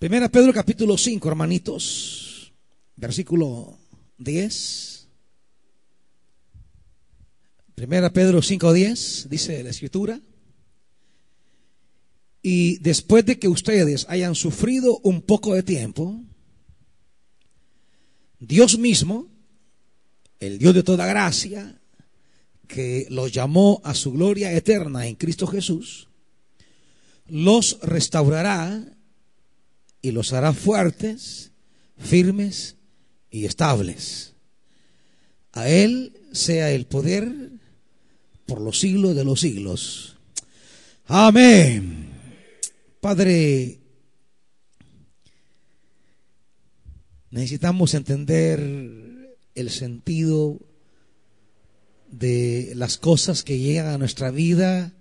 Primera Pedro capítulo 5, hermanitos, versículo 10. Primera Pedro 5, 10, dice la escritura. Y después de que ustedes hayan sufrido un poco de tiempo, Dios mismo, el Dios de toda gracia, que los llamó a su gloria eterna en Cristo Jesús, los restaurará y los hará fuertes, firmes y estables. A Él sea el poder por los siglos de los siglos. Amén. Padre, necesitamos entender el sentido de las cosas que llegan a nuestra vida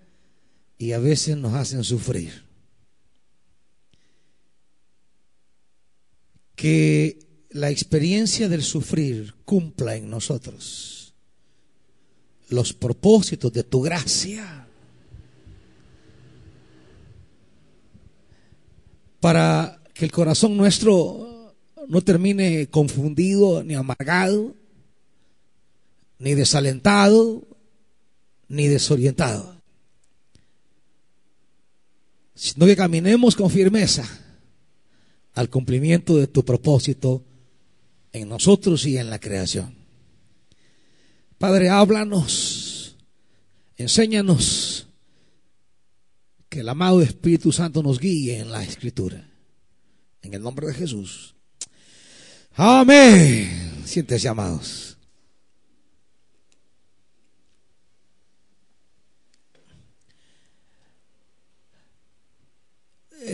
y a veces nos hacen sufrir. Que la experiencia del sufrir cumpla en nosotros los propósitos de tu gracia. Para que el corazón nuestro no termine confundido ni amargado, ni desalentado, ni desorientado, sino que caminemos con firmeza al cumplimiento de tu propósito en nosotros y en la creación. Padre, háblanos, enséñanos que el amado Espíritu Santo nos guíe en la escritura. En el nombre de Jesús. Amén. Siéntese, amados.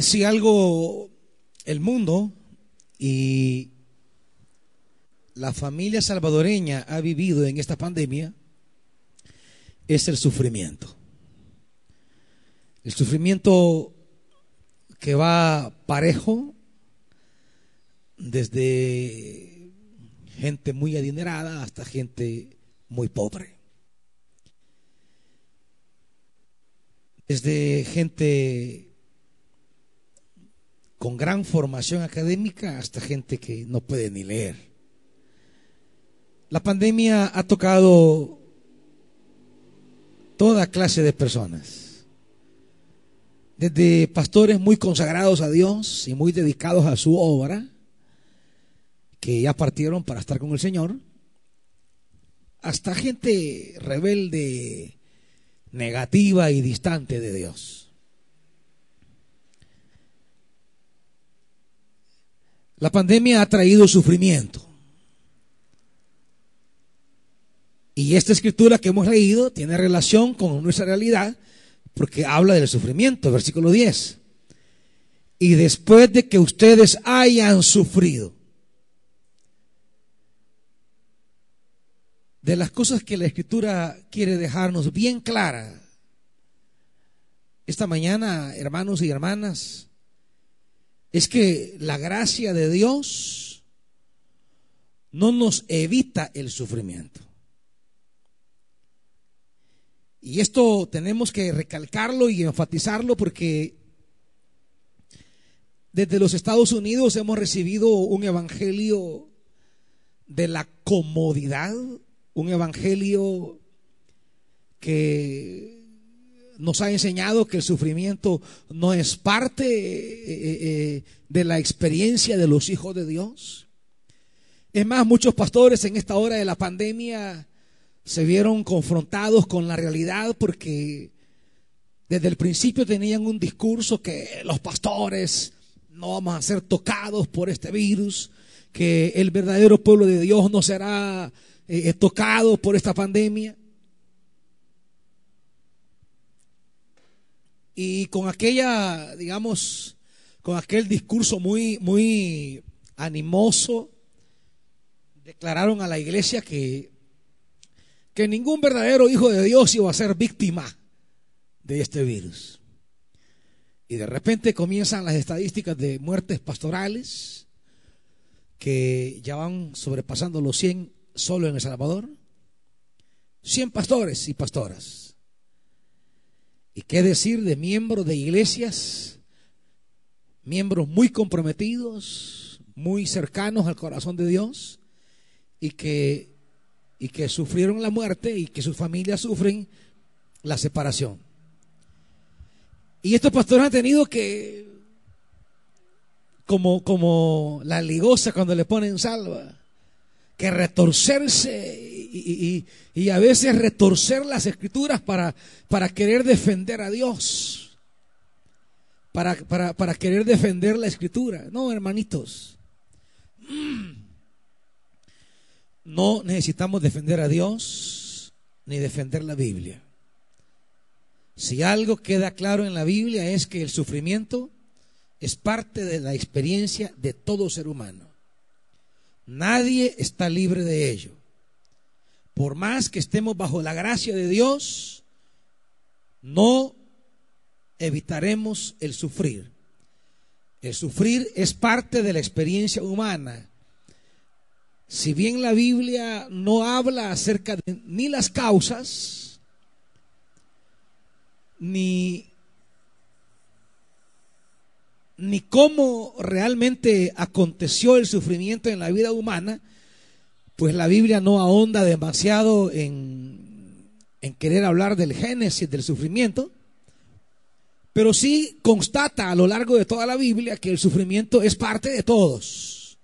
Si algo el mundo y la familia salvadoreña ha vivido en esta pandemia es el sufrimiento. El sufrimiento que va parejo desde gente muy adinerada hasta gente muy pobre. Desde gente con gran formación académica hasta gente que no puede ni leer. La pandemia ha tocado toda clase de personas desde pastores muy consagrados a Dios y muy dedicados a su obra, que ya partieron para estar con el Señor, hasta gente rebelde, negativa y distante de Dios. La pandemia ha traído sufrimiento. Y esta escritura que hemos leído tiene relación con nuestra realidad porque habla del sufrimiento, versículo 10. Y después de que ustedes hayan sufrido, de las cosas que la escritura quiere dejarnos bien clara, esta mañana, hermanos y hermanas, es que la gracia de Dios no nos evita el sufrimiento. Y esto tenemos que recalcarlo y enfatizarlo porque desde los Estados Unidos hemos recibido un evangelio de la comodidad, un evangelio que nos ha enseñado que el sufrimiento no es parte eh, eh, de la experiencia de los hijos de Dios. Es más, muchos pastores en esta hora de la pandemia se vieron confrontados con la realidad porque desde el principio tenían un discurso que los pastores no vamos a ser tocados por este virus, que el verdadero pueblo de Dios no será eh, tocado por esta pandemia. Y con aquella, digamos, con aquel discurso muy, muy animoso, declararon a la iglesia que que ningún verdadero hijo de Dios iba a ser víctima de este virus. Y de repente comienzan las estadísticas de muertes pastorales que ya van sobrepasando los 100 solo en El Salvador. 100 pastores y pastoras. ¿Y qué decir de miembros de iglesias miembros muy comprometidos, muy cercanos al corazón de Dios y que, y que sufrieron la muerte y que sus familias sufren la separación. Y estos pastores han tenido que, como, como la ligosa cuando le ponen salva, que retorcerse y, a veces retorcer las escrituras para, querer defender a Dios, para, querer defender la escritura. No, hermanitos, no necesitamos defender a Dios ni defender la Biblia. Si algo queda claro en la Biblia es que el sufrimiento es parte de la experiencia de todo ser humano. Nadie está libre de ello. Por más que estemos bajo la gracia de Dios, no evitaremos el sufrir. El sufrir es parte de la experiencia humana. Si bien la Biblia no habla acerca de ni las causas, ni, ni cómo realmente aconteció el sufrimiento en la vida humana, pues la Biblia no ahonda demasiado en, querer hablar del génesis del sufrimiento, pero sí constata a lo largo de toda la Biblia que el sufrimiento es parte de todos.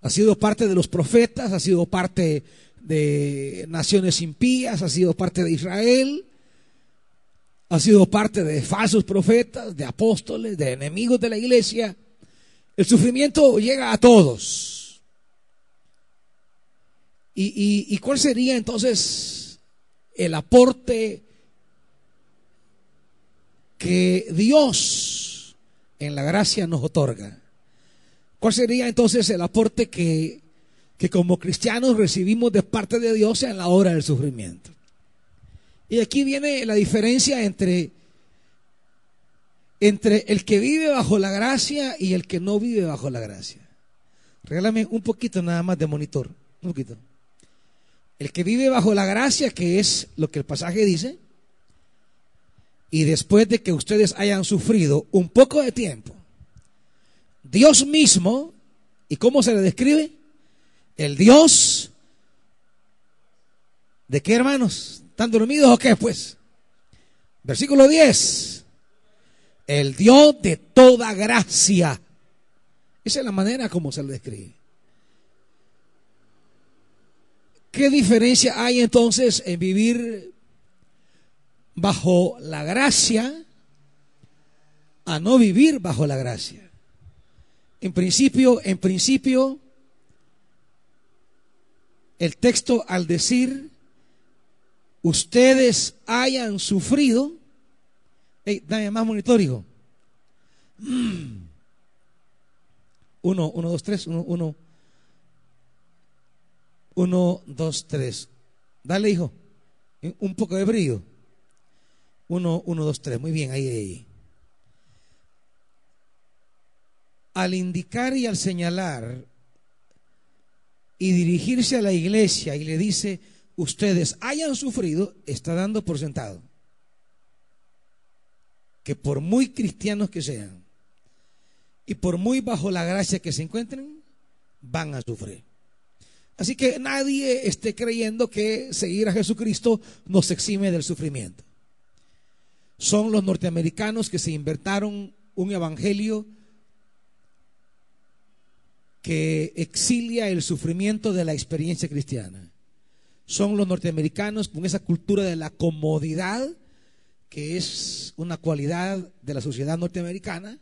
Ha sido parte de los profetas, ha sido parte de naciones impías, ha sido parte de Israel, ha sido parte de falsos profetas, de apóstoles, de enemigos de la iglesia. El sufrimiento llega a todos. ¿Y, y cuál sería entonces el aporte que Dios en la gracia nos otorga. ¿Cuál sería entonces el aporte que, que como cristianos recibimos de parte de Dios en la hora del sufrimiento? Y aquí viene la diferencia entre, entre el que vive bajo la gracia y el que no vive bajo la gracia. Regálame un poquito nada más de monitor, un poquito. El que vive bajo la gracia, que es lo que el pasaje dice, y después de que ustedes hayan sufrido un poco de tiempo, Dios mismo, ¿y cómo se le describe? El Dios de qué hermanos? ¿Están dormidos o qué pues? Versículo 10. El Dios de toda gracia. Esa es la manera como se le describe. ¿Qué diferencia hay entonces en vivir bajo la gracia a no vivir bajo la gracia. En principio, en principio, el texto al decir ustedes hayan sufrido, hey, dame más monitorigo. Uno, uno, dos, tres, uno, uno, uno, dos, tres. Dale, hijo, un poco de brillo. Uno, uno, dos, tres. Muy bien, ahí, ahí. Al indicar y al señalar y dirigirse a la iglesia y le dice, ustedes hayan sufrido, está dando por sentado que por muy cristianos que sean y por muy bajo la gracia que se encuentren, van a sufrir. Así que nadie esté creyendo que seguir a Jesucristo nos exime del sufrimiento son los norteamericanos que se inventaron un evangelio que exilia el sufrimiento de la experiencia cristiana. Son los norteamericanos con esa cultura de la comodidad, que es una cualidad de la sociedad norteamericana,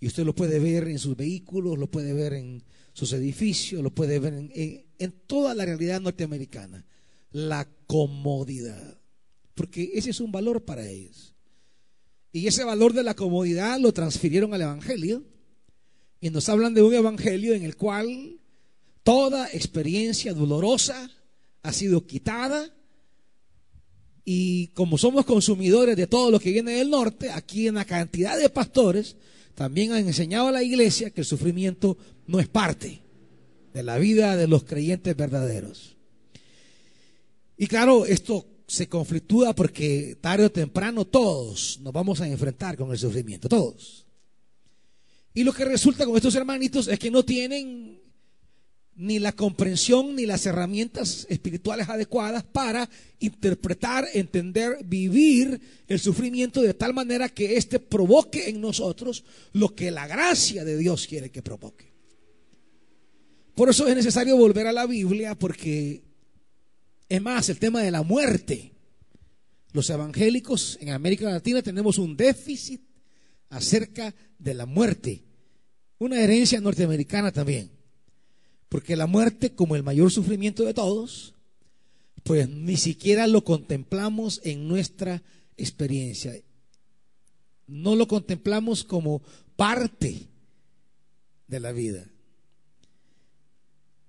y usted lo puede ver en sus vehículos, lo puede ver en sus edificios, lo puede ver en, en toda la realidad norteamericana. La comodidad porque ese es un valor para ellos. Y ese valor de la comodidad lo transfirieron al Evangelio. Y nos hablan de un Evangelio en el cual toda experiencia dolorosa ha sido quitada. Y como somos consumidores de todo lo que viene del norte, aquí en la cantidad de pastores también han enseñado a la iglesia que el sufrimiento no es parte de la vida de los creyentes verdaderos. Y claro, esto se conflictúa porque tarde o temprano todos nos vamos a enfrentar con el sufrimiento, todos. Y lo que resulta con estos hermanitos es que no tienen ni la comprensión ni las herramientas espirituales adecuadas para interpretar, entender, vivir el sufrimiento de tal manera que éste provoque en nosotros lo que la gracia de Dios quiere que provoque. Por eso es necesario volver a la Biblia porque es más el tema de la muerte. Los evangélicos en América Latina tenemos un déficit acerca de la muerte, una herencia norteamericana también. Porque la muerte, como el mayor sufrimiento de todos, pues ni siquiera lo contemplamos en nuestra experiencia. No lo contemplamos como parte de la vida.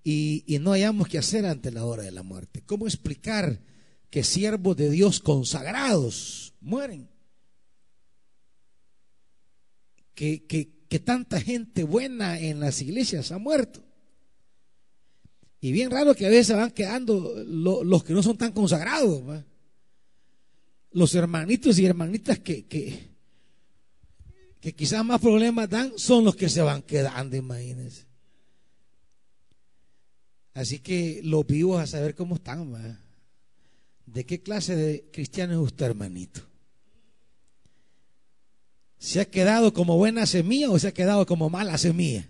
Y, y no hayamos que hacer ante la hora de la muerte. ¿Cómo explicar que siervos de Dios consagrados mueren? Que, que, que tanta gente buena en las iglesias ha muerto. Y bien raro que a veces van quedando los que no son tan consagrados. Los hermanitos y hermanitas que, que, quizás más problemas dan son los que se van quedando, imagínense. Así que los vivos a saber cómo están. ¿De qué clase de cristiano es usted, hermanito? ¿Se ha quedado como buena semilla o se ha quedado como mala semilla?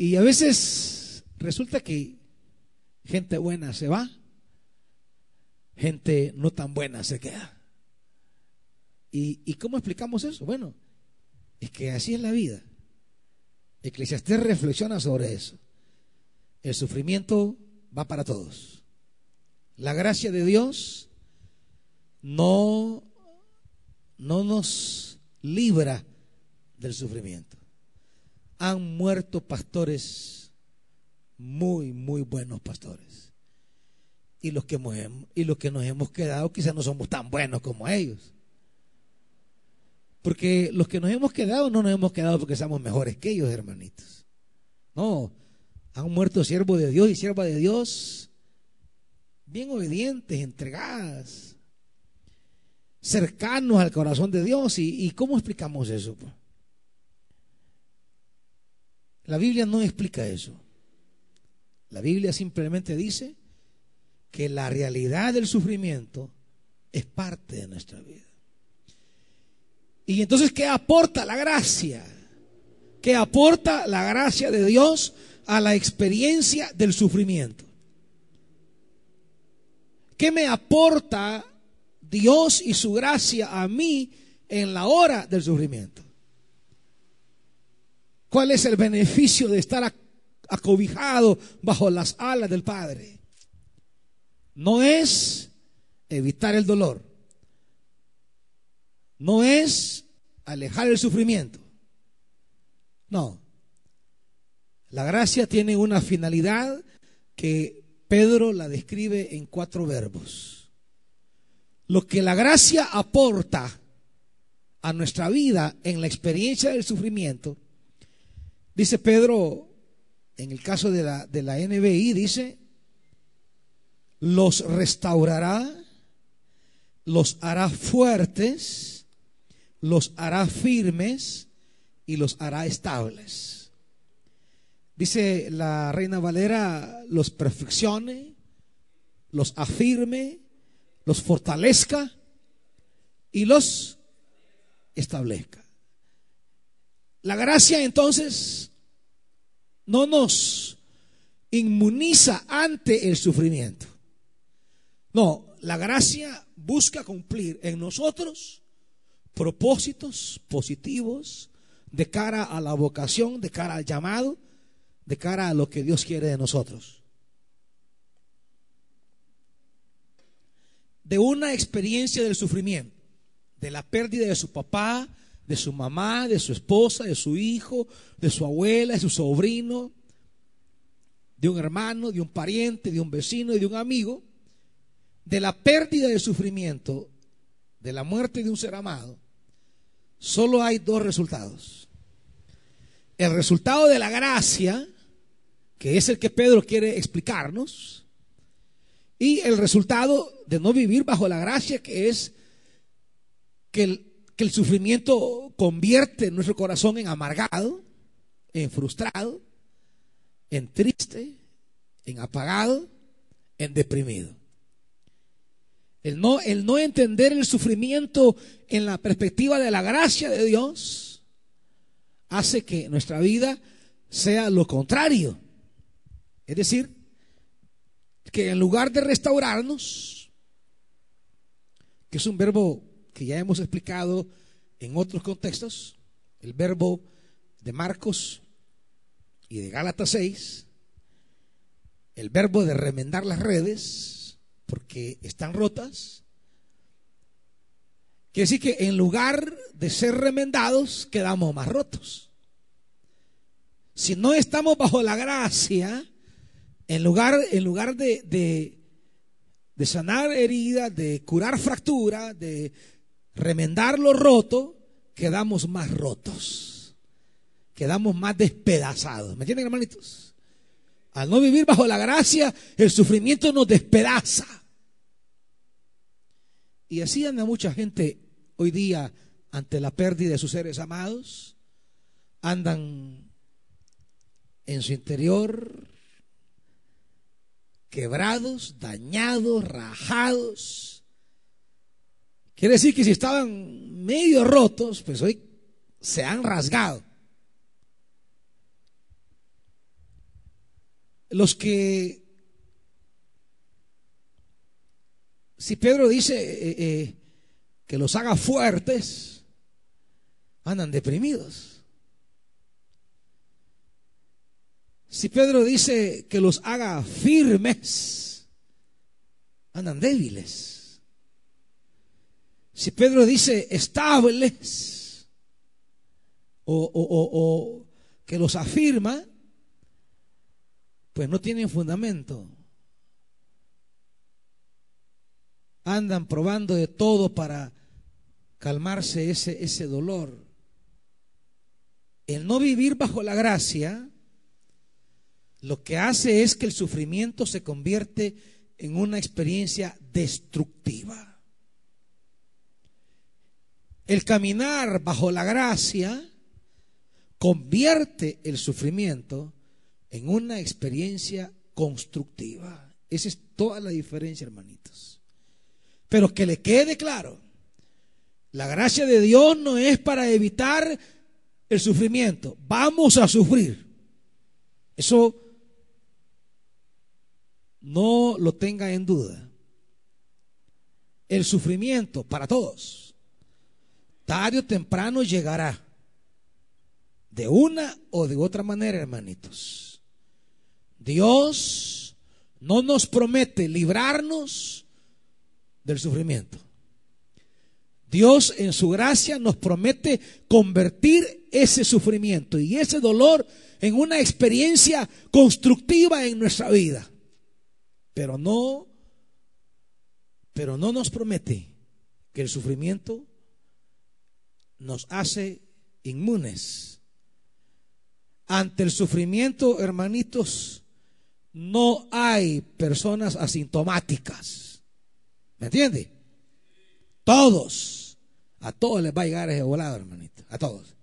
Y a veces resulta que gente buena se va, gente no tan buena se queda. ¿Y, cómo explicamos eso? Bueno, es que así es la vida. Eclesiastés reflexiona sobre eso. El sufrimiento va para todos. La gracia de Dios no, no nos libra del sufrimiento han muerto pastores muy, muy buenos pastores. Y los que, y los que nos hemos quedado quizás no somos tan buenos como ellos. Porque los que nos hemos quedado no nos hemos quedado porque somos mejores que ellos, hermanitos. No, han muerto siervos de Dios y siervas de Dios bien obedientes, entregadas, cercanos al corazón de Dios. ¿Y, cómo explicamos eso? La Biblia no explica eso. La Biblia simplemente dice que la realidad del sufrimiento es parte de nuestra vida. Y entonces, ¿qué aporta la gracia? ¿Qué aporta la gracia de Dios a la experiencia del sufrimiento? ¿Qué me aporta Dios y su gracia a mí en la hora del sufrimiento? ¿Cuál es el beneficio de estar acobijado bajo las alas del Padre? No es evitar el dolor. No es alejar el sufrimiento. No. La gracia tiene una finalidad que Pedro la describe en cuatro verbos. Lo que la gracia aporta a nuestra vida en la experiencia del sufrimiento Dice Pedro, en el caso de la, de la NBI, dice, los restaurará, los hará fuertes, los hará firmes y los hará estables. Dice la reina Valera, los perfeccione, los afirme, los fortalezca y los establezca. La gracia entonces no nos inmuniza ante el sufrimiento. No, la gracia busca cumplir en nosotros propósitos positivos de cara a la vocación, de cara al llamado, de cara a lo que Dios quiere de nosotros. De una experiencia del sufrimiento, de la pérdida de su papá, de su mamá, de su esposa, de su hijo, de su abuela, de su sobrino, de un hermano, de un pariente, de un vecino y de un amigo, de la pérdida de sufrimiento, de la muerte de un ser amado, solo hay dos resultados. El resultado de la gracia, que es el que Pedro quiere explicarnos, y el resultado de no vivir bajo la gracia, que es que el que el sufrimiento convierte nuestro corazón en amargado, en frustrado, en triste, en apagado, en deprimido. El no, el no entender el sufrimiento en la perspectiva de la gracia de Dios hace que nuestra vida sea lo contrario. Es decir, que en lugar de restaurarnos, que es un verbo que ya hemos explicado en otros contextos, el verbo de Marcos y de Gálatas 6, el verbo de remendar las redes, porque están rotas, quiere decir que en lugar de ser remendados, quedamos más rotos. Si no estamos bajo la gracia, en lugar, en lugar de, de, de sanar heridas, de curar fractura, de remendar lo roto, quedamos más rotos. Quedamos más despedazados. ¿Me entienden, hermanitos? Al no vivir bajo la gracia, el sufrimiento nos despedaza. Y así anda mucha gente hoy día ante la pérdida de sus seres amados. Andan en su interior quebrados, dañados, rajados. Quiere decir que si estaban medio rotos, pues hoy se han rasgado. Los que, si Pedro dice eh, eh, que los haga fuertes, andan deprimidos. Si Pedro dice que los haga firmes, andan débiles. Si Pedro dice estables o, que los afirma, pues no tienen fundamento. Andan probando de todo para calmarse ese, ese dolor. El no vivir bajo la gracia lo que hace es que el sufrimiento se convierte en una experiencia destructiva. El caminar bajo la gracia convierte el sufrimiento en una experiencia constructiva. Esa es toda la diferencia, hermanitos. Pero que le quede claro, la gracia de Dios no es para evitar el sufrimiento. Vamos a sufrir. Eso no lo tenga en duda. El sufrimiento para todos, tarde o temprano llegará. De una o de otra manera, hermanitos. Dios no nos promete librarnos del sufrimiento. Dios en su gracia nos promete convertir ese sufrimiento y ese dolor en una experiencia constructiva en nuestra vida. Pero no, pero no nos promete que el sufrimiento nos hace inmunes. Ante el sufrimiento, hermanitos, no hay personas asintomáticas. ¿Me entiende? Todos, a todos les va a llegar ese volado, hermanito, a todos.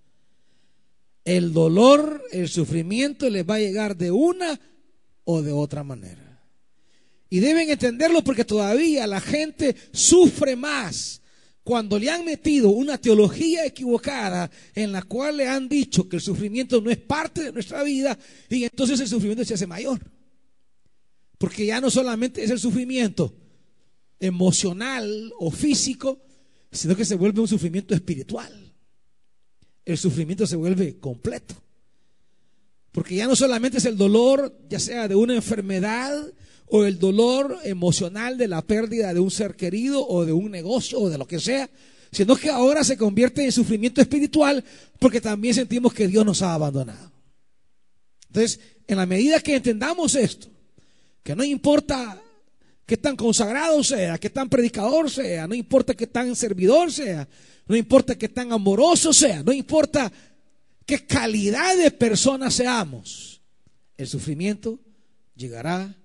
El dolor, el sufrimiento les va a llegar de una o de otra manera. Y deben entenderlo porque todavía la gente sufre más cuando le han metido una teología equivocada en la cual le han dicho que el sufrimiento no es parte de nuestra vida y entonces el sufrimiento se hace mayor. Porque ya no solamente es el sufrimiento emocional o físico, sino que se vuelve un sufrimiento espiritual. El sufrimiento se vuelve completo. Porque ya no solamente es el dolor, ya sea de una enfermedad, o el dolor emocional de la pérdida de un ser querido o de un negocio o de lo que sea, sino que ahora se convierte en sufrimiento espiritual porque también sentimos que Dios nos ha abandonado. Entonces, en la medida que entendamos esto, que no importa qué tan consagrado sea, qué tan predicador sea, no importa qué tan servidor sea, no importa qué tan amoroso sea, no importa qué calidad de persona seamos, el sufrimiento llegará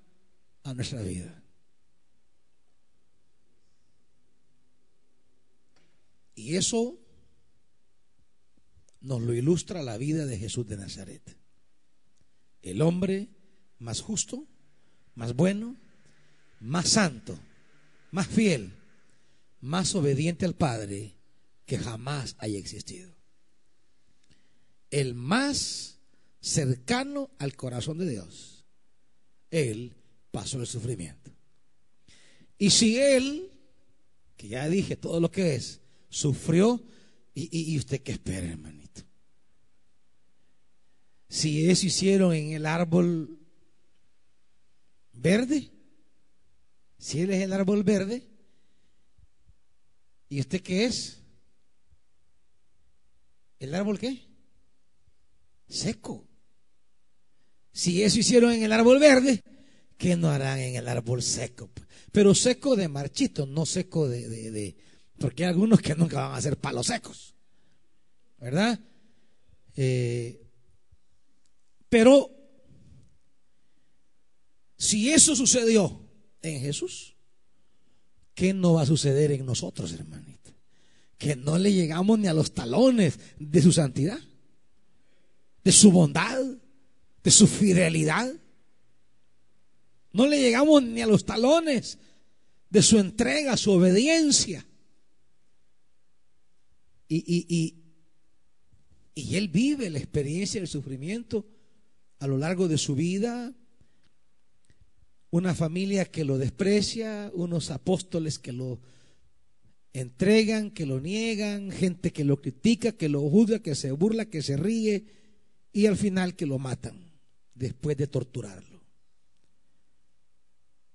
a nuestra vida. Y eso nos lo ilustra la vida de Jesús de Nazaret. El hombre más justo, más bueno, más santo, más fiel, más obediente al Padre que jamás haya existido. El más cercano al corazón de Dios. Él pasó el sufrimiento. Y si Él, que ya dije todo lo que es, sufrió, ¿y, usted qué espera, hermanito? Si eso hicieron en el árbol verde, si Él es el árbol verde, ¿y usted qué es? ¿El árbol qué? Seco. Si eso hicieron en el árbol verde, ¿qué no harán en el árbol seco? Pero seco de marchito, no seco de, porque hay algunos que nunca van a ser palos secos, ¿verdad? Eh, pero si eso sucedió en Jesús, ¿qué no va a suceder en nosotros, hermanito? Que no le llegamos ni a los talones de su santidad, de su bondad, de su fidelidad. No le llegamos ni a los talones de su entrega, su obediencia. Y, y, y, y, él vive la experiencia del sufrimiento a lo largo de su vida. Una familia que lo desprecia, unos apóstoles que lo entregan, que lo niegan, gente que lo critica, que lo juzga, que se burla, que se ríe y al final que lo matan después de torturarlo.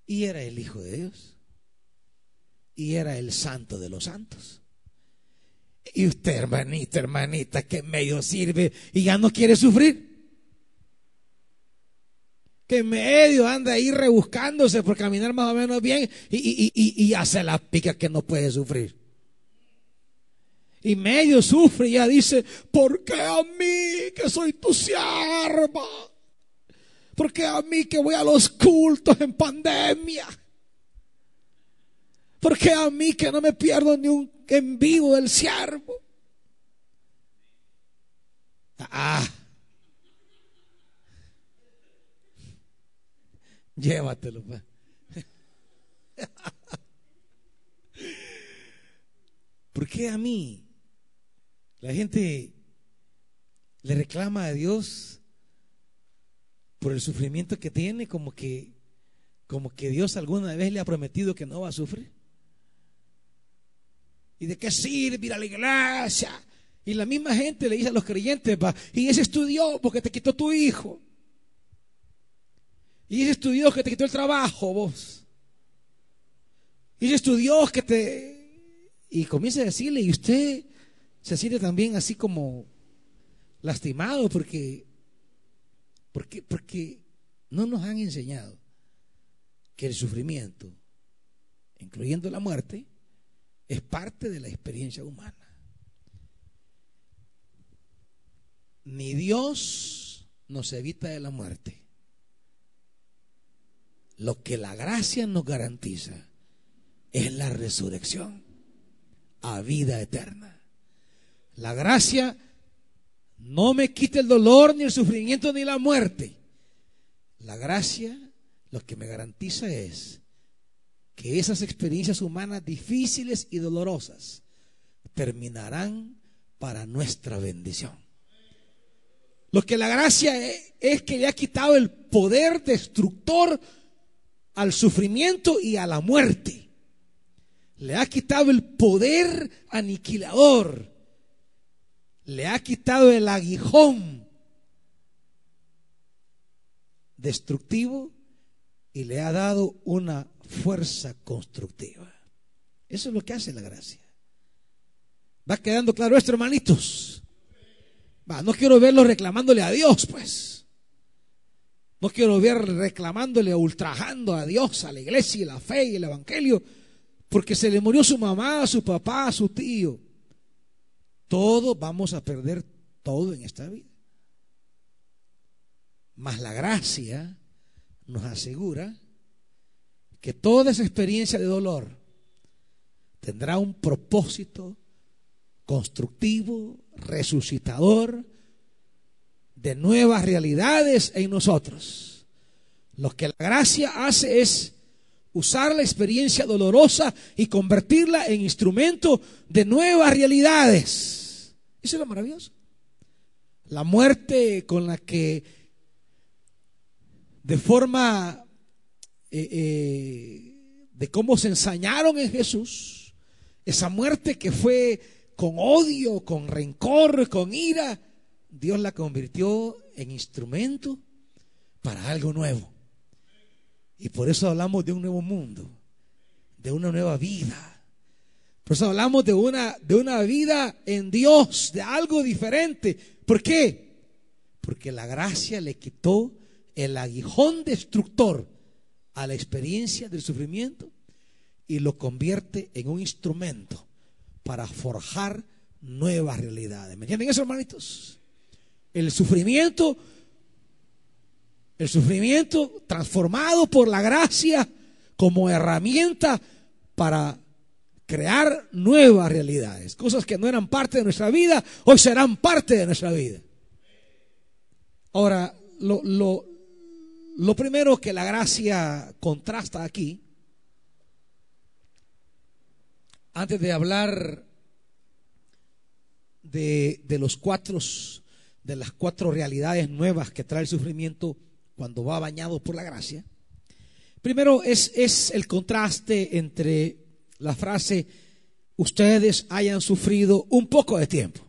Y era el Hijo de Dios. Y era el Santo de los Santos. Y usted, hermanita, hermanita, que medio sirve y ya no quiere sufrir. Que medio anda ahí rebuscándose por caminar más o menos bien y, y hace la pica que no puede sufrir y medio sufre y ya dice, ¿por qué a mí que soy tu sierva? ¿Por qué a mí que voy a los cultos en pandemia? ¿Por qué a mí que no me pierdo ni un en vivo del siervo? Ah. Llévatelo. Pues. ¿Por qué a mí? La gente le reclama a Dios por el sufrimiento que tiene, como que, como que Dios alguna vez le ha prometido que no va a sufrir. ¿Y de qué sirve ir a la iglesia? Y la misma gente le dice a los creyentes, va, y ese estudió porque te quitó tu hijo. Y ese estudió que te quitó el trabajo, vos. Y ese estudió que te... Y comienza a decirle, y usted se siente también así como lastimado porque, porque, porque no nos han enseñado que el sufrimiento, incluyendo la muerte, es parte de la experiencia humana. Ni Dios nos evita de la muerte. Lo que la gracia nos garantiza es la resurrección a vida eterna. La gracia no me quita el dolor, ni el sufrimiento, ni la muerte. La gracia lo que me garantiza es que esas experiencias humanas difíciles y dolorosas terminarán para nuestra bendición. Lo que la gracia es, es, que le ha quitado el poder destructor al sufrimiento y a la muerte. Le ha quitado el poder aniquilador le ha quitado el aguijón destructivo y le ha dado una fuerza constructiva. Eso es lo que hace la gracia. Va quedando claro esto, hermanitos. Va, no quiero verlo reclamándole a Dios, pues. No quiero ver reclamándole, ultrajando a Dios, a la iglesia y la fe y el evangelio, porque se le murió su mamá, su papá, su tío. Todos vamos a perder todo en esta vida. Mas la gracia nos asegura que toda esa experiencia de dolor tendrá un propósito constructivo, resucitador, de nuevas realidades en nosotros. Lo que la gracia hace es usar la experiencia dolorosa y convertirla en instrumento de nuevas realidades. Eso es lo maravilloso. La muerte con la que de forma eh, eh, de cómo se ensañaron en Jesús, esa muerte que fue con odio, con rencor, con ira, Dios la convirtió en instrumento para algo nuevo. Y por eso hablamos de un nuevo mundo, de una nueva vida. Por eso hablamos de una, de una vida en Dios, de algo diferente. ¿Por qué? Porque la gracia le quitó el aguijón destructor a la experiencia del sufrimiento y lo convierte en un instrumento para forjar nuevas realidades. ¿Me entienden eso, hermanitos? El sufrimiento, el sufrimiento transformado por la gracia como herramienta para crear nuevas realidades. Cosas que no eran parte de nuestra vida, hoy serán parte de nuestra vida. Ahora, lo, lo, primero que la gracia contrasta aquí, antes de hablar de, de, los cuatro, de las cuatro realidades nuevas que trae el sufrimiento cuando va bañado por la gracia, primero es el contraste entre la frase ustedes hayan sufrido un poco de tiempo.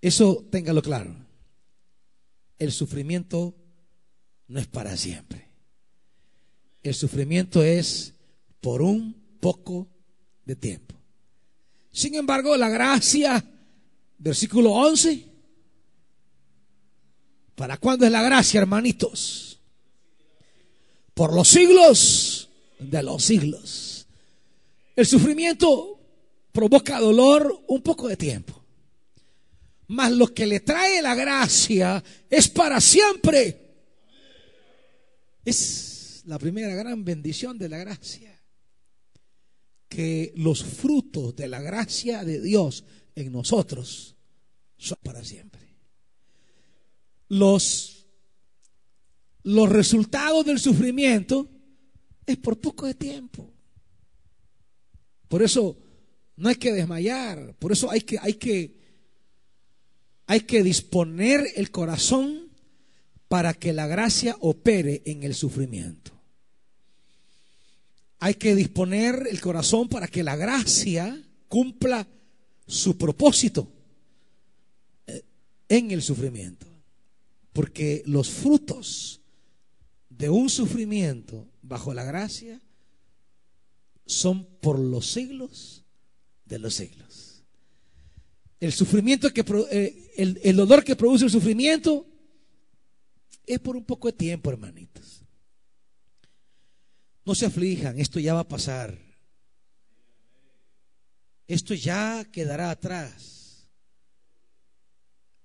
Eso téngalo claro el sufrimiento no es para siempre. El sufrimiento es por un poco de tiempo. Sin embargo, la gracia, versículo 11, ¿para cuándo es la gracia, hermanitos? Por los siglos de los siglos. El sufrimiento provoca dolor un poco de tiempo. Mas lo que le trae la gracia es para siempre. Es la primera gran bendición de la gracia. Que los frutos de la gracia de Dios en nosotros son para siempre. Los, los resultados del sufrimiento es por poco de tiempo. Por eso no hay que desmayar, por eso hay que, hay que hay que disponer el corazón para que la gracia opere en el sufrimiento. Hay que disponer el corazón para que la gracia cumpla su propósito eh, en el sufrimiento. Porque los frutos de un sufrimiento bajo la gracia son por los siglos de los siglos. El sufrimiento que eh, el, el dolor que produce el sufrimiento es por un poco de tiempo, hermanitos. No se aflijan, esto ya va a pasar. Esto ya quedará atrás.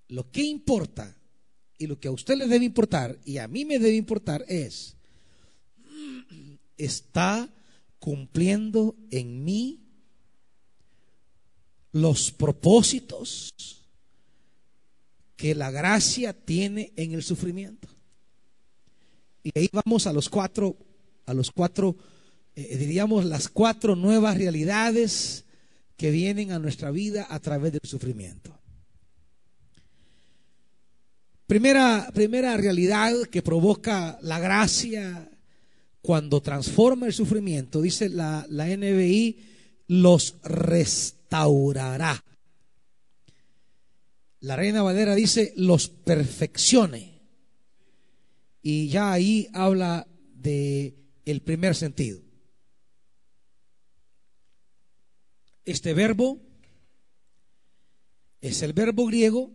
Lo que importa y lo que a usted le debe importar y a mí me debe importar es, ¿está cumpliendo en mí los propósitos que la gracia tiene en el sufrimiento. Y ahí vamos a los cuatro, a los cuatro, eh, diríamos, las cuatro nuevas realidades que vienen a nuestra vida a través del sufrimiento. Primera, primera realidad que provoca la gracia cuando transforma el sufrimiento, dice la, la NBI, los restaura restaurará. La Reina Valera dice, los perfeccione. Y ya ahí habla de el primer sentido. Este verbo es el verbo griego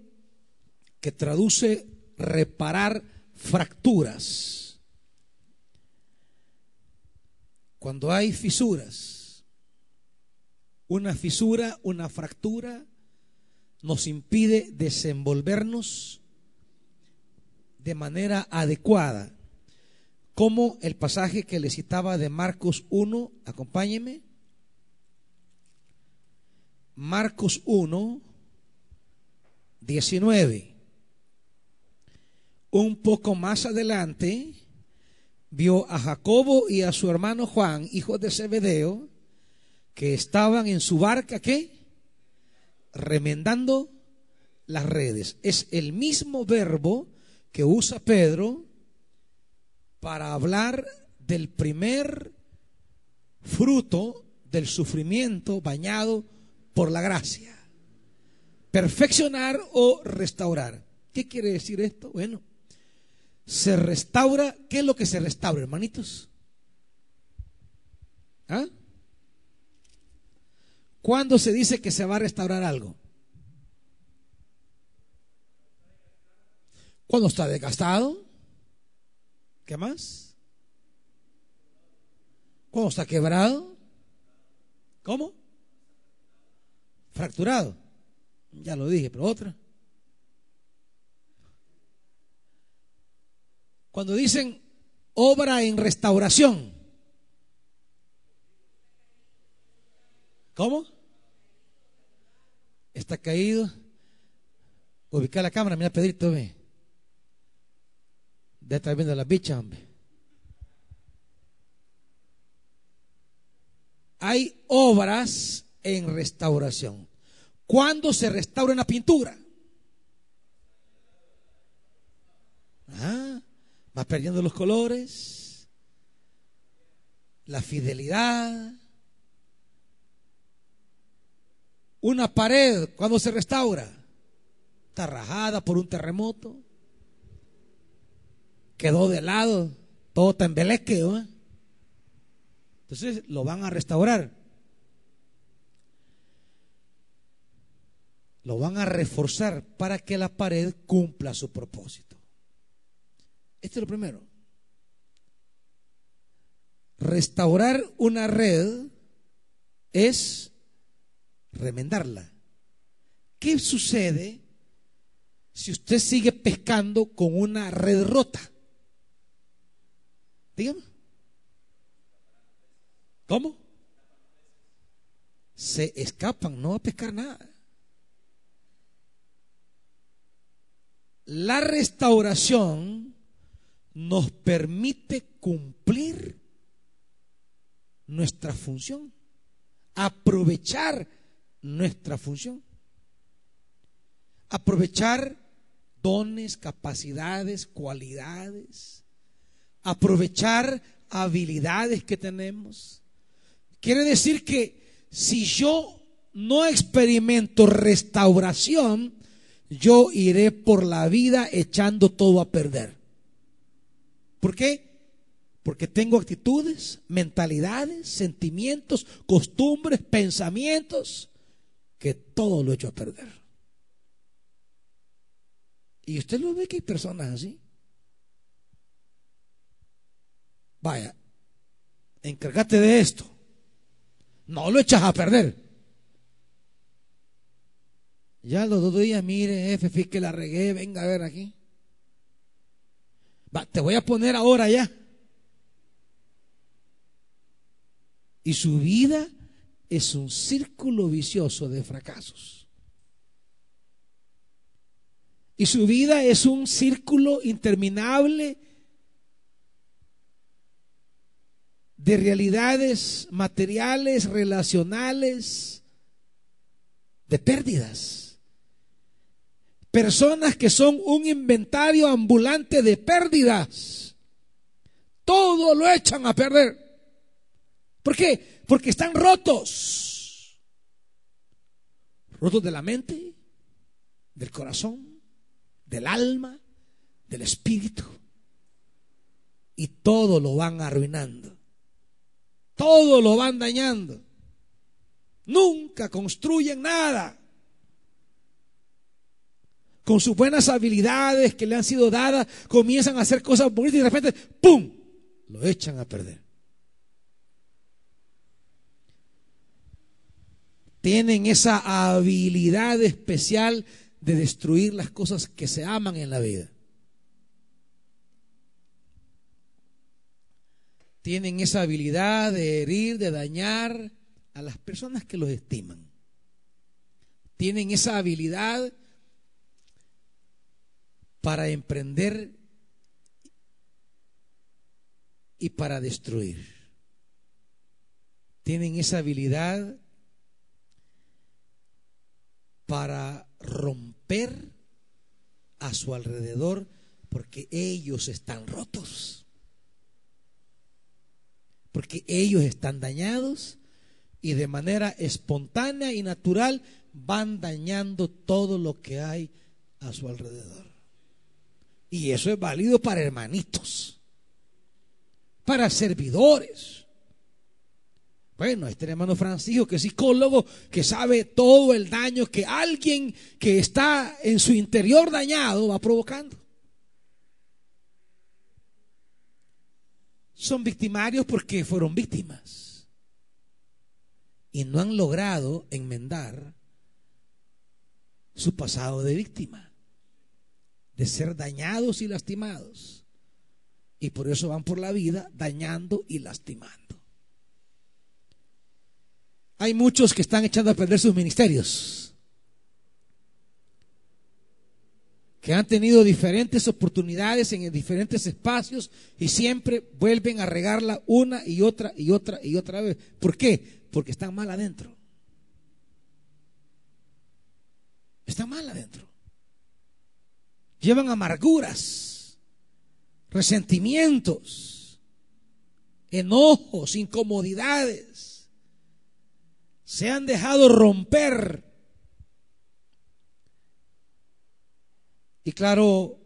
que traduce reparar fracturas. Cuando hay fisuras, una fisura, una fractura, nos impide desenvolvernos de manera adecuada. Como el pasaje que le citaba de Marcos 1, acompáñeme. Marcos 1, 19. Un poco más adelante vio a Jacobo y a su hermano Juan, hijos de Zebedeo, que estaban en su barca, ¿qué? Remendando las redes. Es el mismo verbo que usa Pedro para hablar del primer fruto del sufrimiento bañado por la gracia. Perfeccionar o restaurar. ¿Qué quiere decir esto? Bueno, se restaura. ¿Qué es lo que se restaura, hermanitos? ¿Ah? ¿Cuándo se dice que se va a restaurar algo? Cuando está desgastado. ¿Qué más? Cuando está quebrado. ¿Cómo? Fracturado. Ya lo dije, pero otra. Cuando dicen obra en restauración. ¿Cómo? Está caído. Ubicar la cámara, mira Pedrito, ve. Estar viendo la bicha, hombre. Hay obras en restauración. ¿Cuándo se restaura una pintura? Ah, va perdiendo los colores, la fidelidad. Una pared, cuando se restaura, está rajada por un terremoto, quedó de lado, todo está embeleque. Entonces lo van a restaurar. Lo van a reforzar para que la pared cumpla su propósito. Esto es lo primero. Restaurar una red es remendarla. ¿Qué sucede si usted sigue pescando con una red rota? Dígame. ¿Cómo? Se escapan, no va a pescar nada. La restauración nos permite cumplir nuestra función, aprovechar nuestra función, aprovechar dones, capacidades, cualidades, aprovechar habilidades que tenemos. Quiere decir que si yo no experimento restauración, yo iré por la vida echando todo a perder. ¿Por qué? Porque tengo actitudes, mentalidades, sentimientos, costumbres, pensamientos, que todo lo echo a perder. Y usted lo ve que hay personas así. Vaya, encárgate de esto. No lo echas a perder. Ya los dos días, mire, jefe, que la regué, venga a ver aquí. Te voy a poner ahora ya. Y su vida es un círculo vicioso de fracasos. Y su vida es un círculo interminable de realidades materiales, relacionales, de pérdidas. Personas que son un inventario ambulante de pérdidas. Todo lo echan a perder. ¿Por qué? Porque están rotos. Rotos de la mente, del corazón, del alma, del espíritu. Y todo lo van arruinando. Todo lo van dañando. Nunca construyen nada con sus buenas habilidades que le han sido dadas, comienzan a hacer cosas bonitas y de repente, ¡pum!, lo echan a perder. Tienen esa habilidad especial de destruir las cosas que se aman en la vida. Tienen esa habilidad de herir, de dañar a las personas que los estiman. tienen esa habilidad para emprender y para destruir. Tienen esa habilidad para romper a su alrededor porque ellos están rotos. Porque ellos están dañados y de manera espontánea y natural van dañando todo lo que hay a su alrededor. Y eso es válido para hermanitos, para servidores. Bueno, este hermano Francisco, que es psicólogo, que sabe todo el daño que alguien que está en su interior dañado va provocando. Son victimarios porque fueron víctimas y no han logrado enmendar su pasado de víctima, de ser dañados y lastimados. Y por eso van por la vida dañando y lastimando. Hay muchos que están echando a perder sus ministerios, que han tenido diferentes oportunidades en diferentes espacios y siempre vuelven a regarla una y otra y otra y otra vez. ¿Por qué? Porque están mal adentro. Está mal adentro. Llevan amarguras, resentimientos, enojos, incomodidades. Se han dejado romper. Y claro,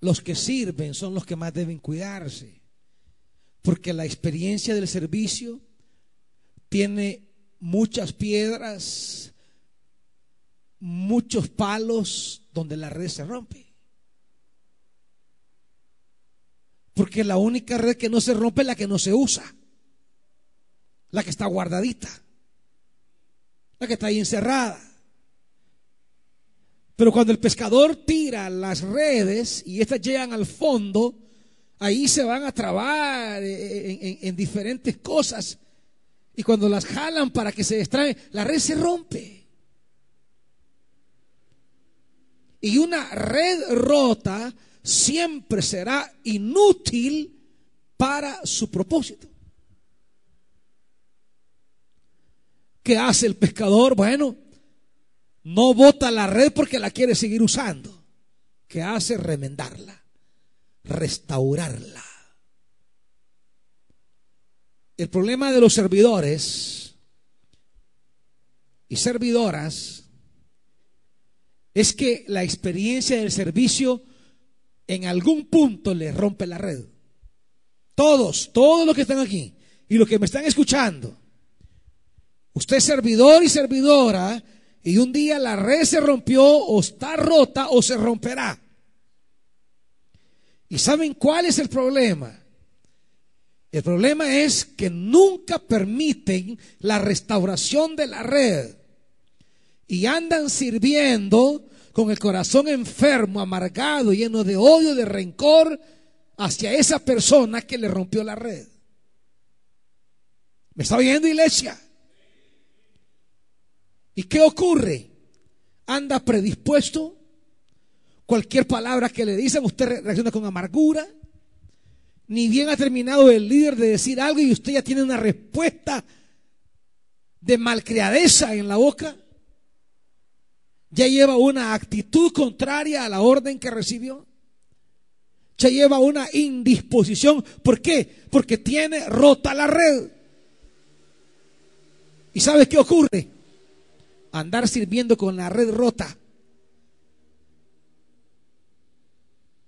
los que sirven son los que más deben cuidarse. Porque la experiencia del servicio tiene muchas piedras, muchos palos donde la red se rompe. Porque la única red que no se rompe es la que no se usa. La que está guardadita. La que está ahí encerrada. Pero cuando el pescador tira las redes y estas llegan al fondo, ahí se van a trabar en, en diferentes cosas. Y cuando las jalan para que se extraen, la red se rompe. Y una red rota siempre será inútil para su propósito. ¿Qué hace el pescador? Bueno, no bota la red porque la quiere seguir usando. ¿Qué hace? Remendarla, restaurarla. El problema de los servidores y servidoras es que la experiencia del servicio en algún punto le rompe la red. Todos, todos los que están aquí y los que me están escuchando. Usted es servidor y servidora y un día la red se rompió o está rota o se romperá. ¿Y saben cuál es el problema? El problema es que nunca permiten la restauración de la red y andan sirviendo con el corazón enfermo, amargado, lleno de odio, de rencor hacia esa persona que le rompió la red. ¿Me está oyendo, iglesia? ¿Y qué ocurre? Anda predispuesto. Cualquier palabra que le dicen, usted reacciona con amargura. Ni bien ha terminado el líder de decir algo y usted ya tiene una respuesta de malcriadeza en la boca ya lleva una actitud contraria a la orden que recibió. Ya lleva una indisposición. ¿Por qué? Porque tiene rota la red. ¿Y sabes qué ocurre? Andar sirviendo con la red rota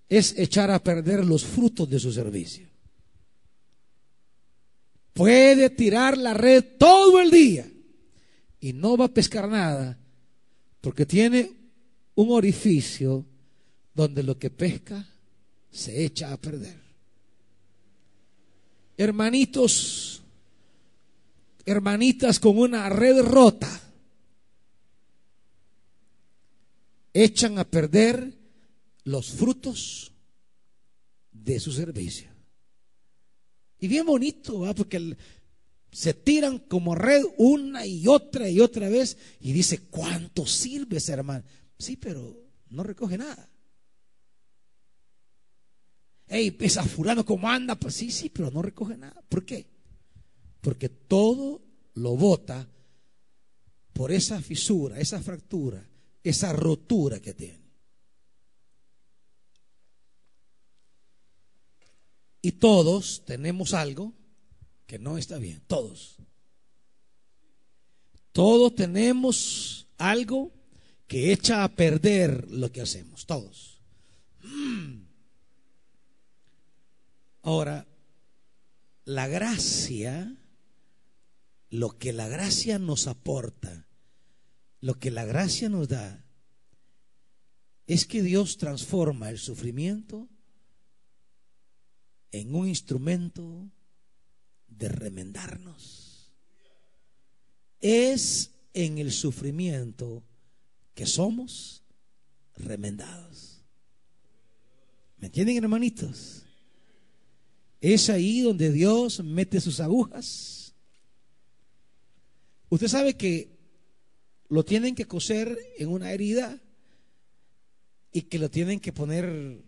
es echar a perder los frutos de su servicio. Puede tirar la red todo el día y no va a pescar nada porque tiene un orificio donde lo que pesca se echa a perder. Hermanitos, hermanitas con una red rota, echan a perder los frutos de su servicio. Y bien bonito, porque Se tiran como red una y otra y otra vez y dice, ¿cuánto sirve ese hermano? Sí, pero no recoge nada. Ey, esa fulano cómo anda, pues sí, sí, pero no recoge nada. ¿Por qué? Porque todo lo bota por esa fisura, esa fractura, esa rotura que tiene. Y todos tenemos algo que no está bien, todos. Todos tenemos algo que echa a perder lo que hacemos, todos. Ahora, la gracia, lo que la gracia nos aporta, lo que la gracia nos da, es que Dios transforma el sufrimiento en un instrumento de remendarnos. Es en el sufrimiento que somos remendados. ¿Me entienden, hermanitos? Es ahí donde Dios mete sus agujas. Usted sabe que lo tienen que coser en una herida y que lo tienen que poner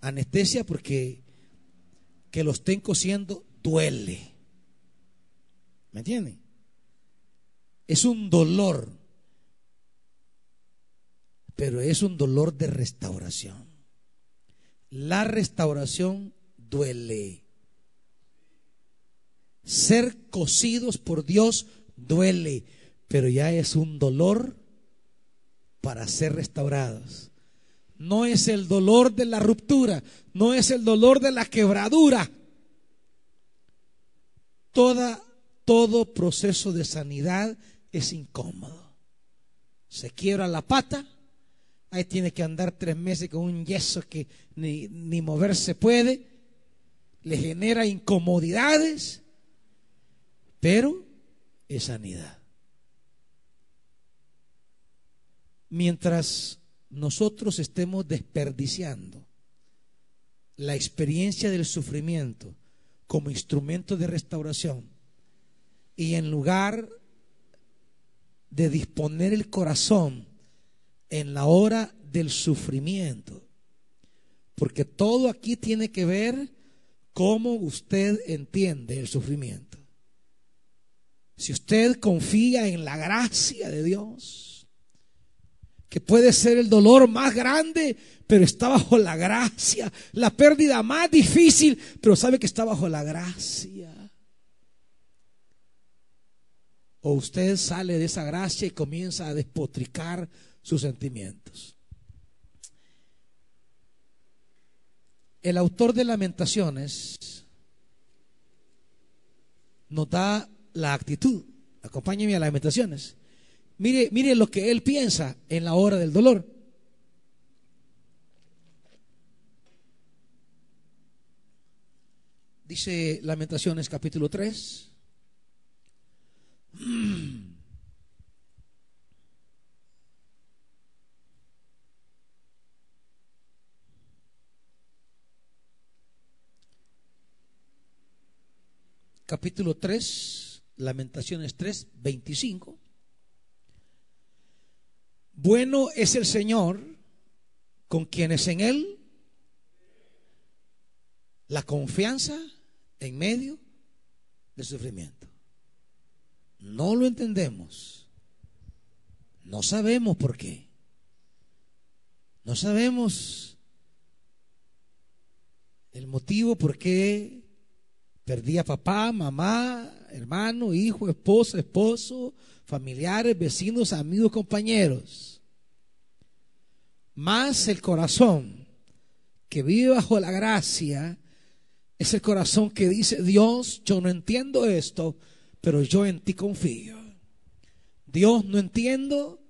anestesia porque que lo estén cosiendo duele. ¿Me entienden? Es un dolor, pero es un dolor de restauración. La restauración duele. Ser cosidos por Dios duele, pero ya es un dolor para ser restaurados no es el dolor de la ruptura, no es el dolor de la quebradura. Toda, todo proceso de sanidad es incómodo. Se quiebra la pata, ahí tiene que andar tres meses con un yeso que ni, ni moverse puede, le genera incomodidades, pero es sanidad. Mientras nosotros estemos desperdiciando la experiencia del sufrimiento como instrumento de restauración y en lugar de disponer el corazón en la hora del sufrimiento, porque todo aquí tiene que ver cómo usted entiende el sufrimiento. Si usted confía en la gracia de Dios, que puede ser el dolor más grande, pero está bajo la gracia. La pérdida más difícil, pero sabe que está bajo la gracia. O usted sale de esa gracia y comienza a despotricar sus sentimientos. El autor de Lamentaciones nos da la actitud. Acompáñeme a Lamentaciones. Mire, mire lo que él piensa en la hora del dolor. Dice Lamentaciones capítulo 3. Capítulo 3, Lamentaciones 3, 25. Bueno es el Señor con quienes en Él la confianza en medio del sufrimiento. No lo entendemos. No sabemos por qué. No sabemos el motivo por qué perdí a papá, mamá, hermano, hijo, esposa, esposo, familiares, vecinos, amigos, compañeros. Más el corazón que vive bajo la gracia es el corazón que dice, Dios, yo no entiendo esto, pero yo en ti confío. Dios, no entiendo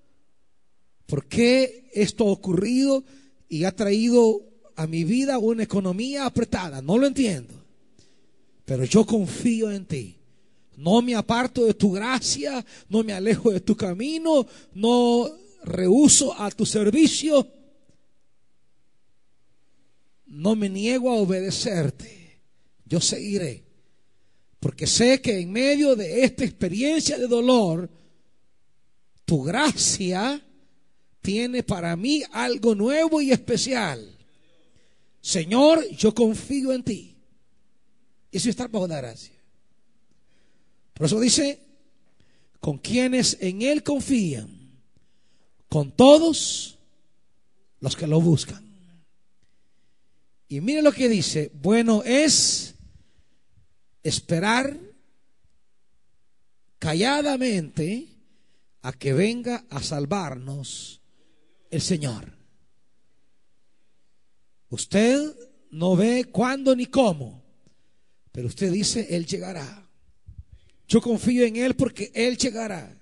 por qué esto ha ocurrido y ha traído a mi vida una economía apretada. No lo entiendo, pero yo confío en ti. No me aparto de tu gracia, no me alejo de tu camino, no rehuso a tu servicio. No me niego a obedecerte. Yo seguiré. Porque sé que en medio de esta experiencia de dolor, tu gracia tiene para mí algo nuevo y especial. Señor, yo confío en ti. Eso es estar bajo la gracia. Por eso dice, con quienes en Él confían, con todos los que lo buscan. Y mire lo que dice, bueno es esperar calladamente a que venga a salvarnos el Señor. Usted no ve cuándo ni cómo, pero usted dice, Él llegará. Yo confío en Él porque Él llegará.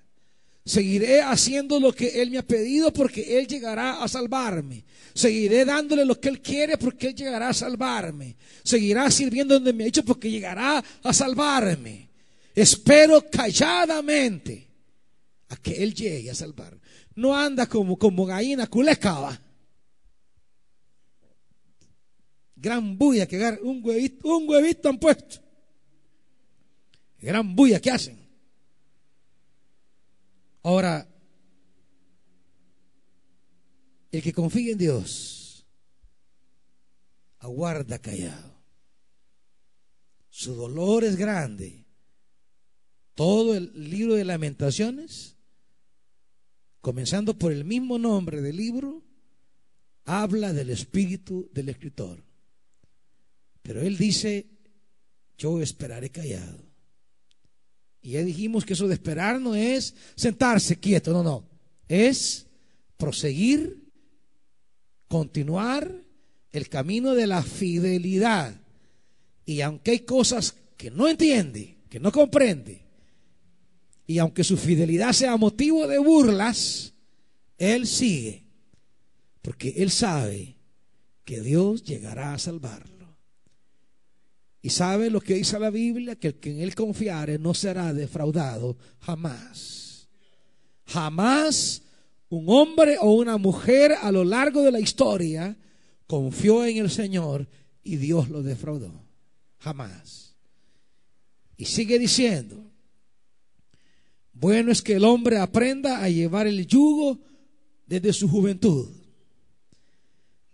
Seguiré haciendo lo que Él me ha pedido porque Él llegará a salvarme. Seguiré dándole lo que Él quiere porque Él llegará a salvarme. Seguirá sirviendo donde me ha dicho porque llegará a salvarme. Espero calladamente a que Él llegue a salvarme. No anda como, como gallina culecaba. Gran bulla que un huevito, un huevito han puesto. Gran bulla que hacen. Ahora, el que confía en Dios, aguarda callado. Su dolor es grande. Todo el libro de lamentaciones, comenzando por el mismo nombre del libro, habla del espíritu del escritor. Pero él dice, yo esperaré callado. Y ya dijimos que eso de esperar no es sentarse quieto, no, no. Es proseguir, continuar el camino de la fidelidad. Y aunque hay cosas que no entiende, que no comprende, y aunque su fidelidad sea motivo de burlas, él sigue, porque él sabe que Dios llegará a salvarlo. Y sabe lo que dice la Biblia, que el que en él confiare no será defraudado jamás. Jamás un hombre o una mujer a lo largo de la historia confió en el Señor y Dios lo defraudó. Jamás. Y sigue diciendo, bueno es que el hombre aprenda a llevar el yugo desde su juventud.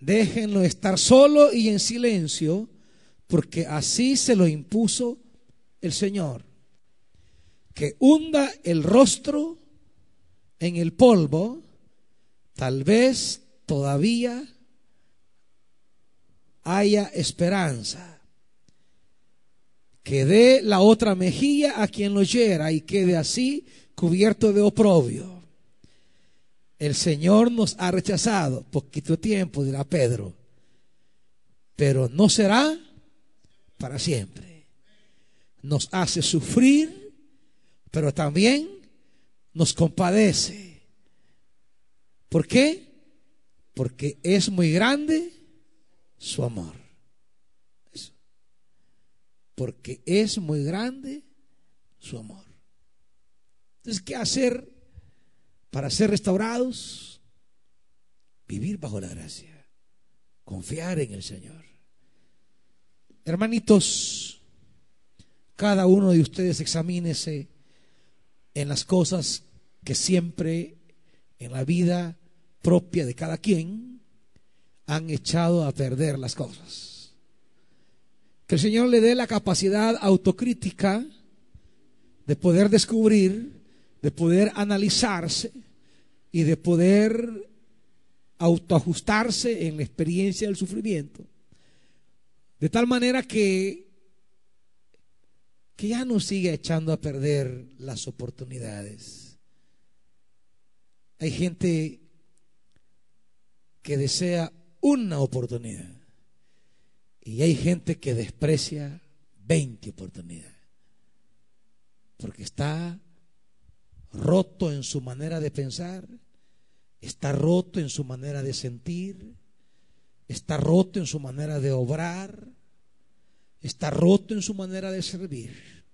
Déjenlo estar solo y en silencio porque así se lo impuso el Señor, que hunda el rostro en el polvo, tal vez todavía haya esperanza, que dé la otra mejilla a quien lo oyera y quede así cubierto de oprobio. El Señor nos ha rechazado, poquito tiempo, dirá Pedro, pero no será para siempre. Nos hace sufrir, pero también nos compadece. ¿Por qué? Porque es muy grande su amor. Porque es muy grande su amor. Entonces, ¿qué hacer para ser restaurados? Vivir bajo la gracia. Confiar en el Señor. Hermanitos, cada uno de ustedes examínese en las cosas que siempre en la vida propia de cada quien han echado a perder las cosas. Que el Señor le dé la capacidad autocrítica de poder descubrir, de poder analizarse y de poder autoajustarse en la experiencia del sufrimiento de tal manera que, que ya no siga echando a perder las oportunidades. Hay gente que desea una oportunidad y hay gente que desprecia 20 oportunidades. Porque está roto en su manera de pensar, está roto en su manera de sentir, está roto en su manera de obrar, está roto en su manera de servir.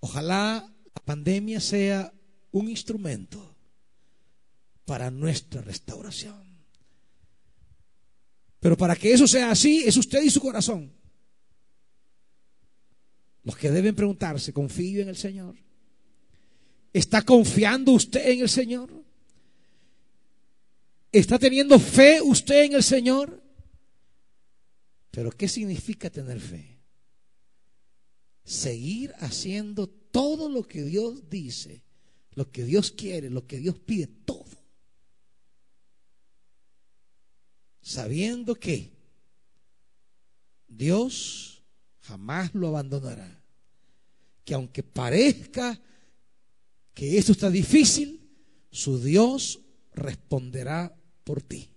Ojalá la pandemia sea un instrumento para nuestra restauración. Pero para que eso sea así, es usted y su corazón. Los que deben preguntarse, ¿confío en el Señor? ¿Está confiando usted en el Señor? ¿Está teniendo fe usted en el Señor? Pero ¿qué significa tener fe? Seguir haciendo todo lo que Dios dice, lo que Dios quiere, lo que Dios pide, todo. Sabiendo que Dios jamás lo abandonará. Que aunque parezca que esto está difícil, su Dios responderá por ti.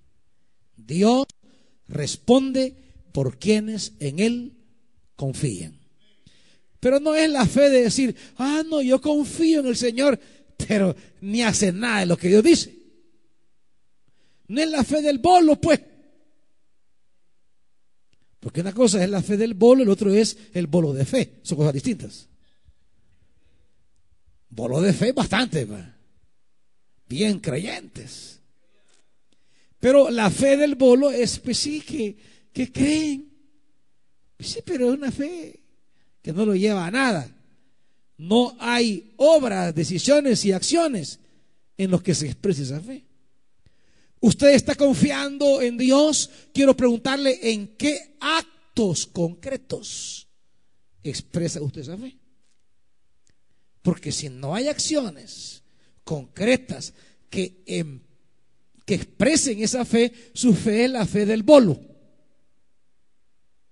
Dios responde por quienes en Él confían. Pero no es la fe de decir, ah, no, yo confío en el Señor, pero ni hace nada de lo que Dios dice. No es la fe del bolo, pues. Porque una cosa es la fe del bolo, el otro es el bolo de fe. Son cosas distintas. Bolo de fe bastante, bien creyentes. Pero la fe del bolo es, pues sí, que, creen. Pues sí, pero es una fe que no lo lleva a nada. No hay obras, decisiones y acciones en los que se expresa esa fe. Usted está confiando en Dios. Quiero preguntarle en qué actos concretos expresa usted esa fe. Porque si no hay acciones concretas que, em, que expresen esa fe, su fe es la fe del bolo.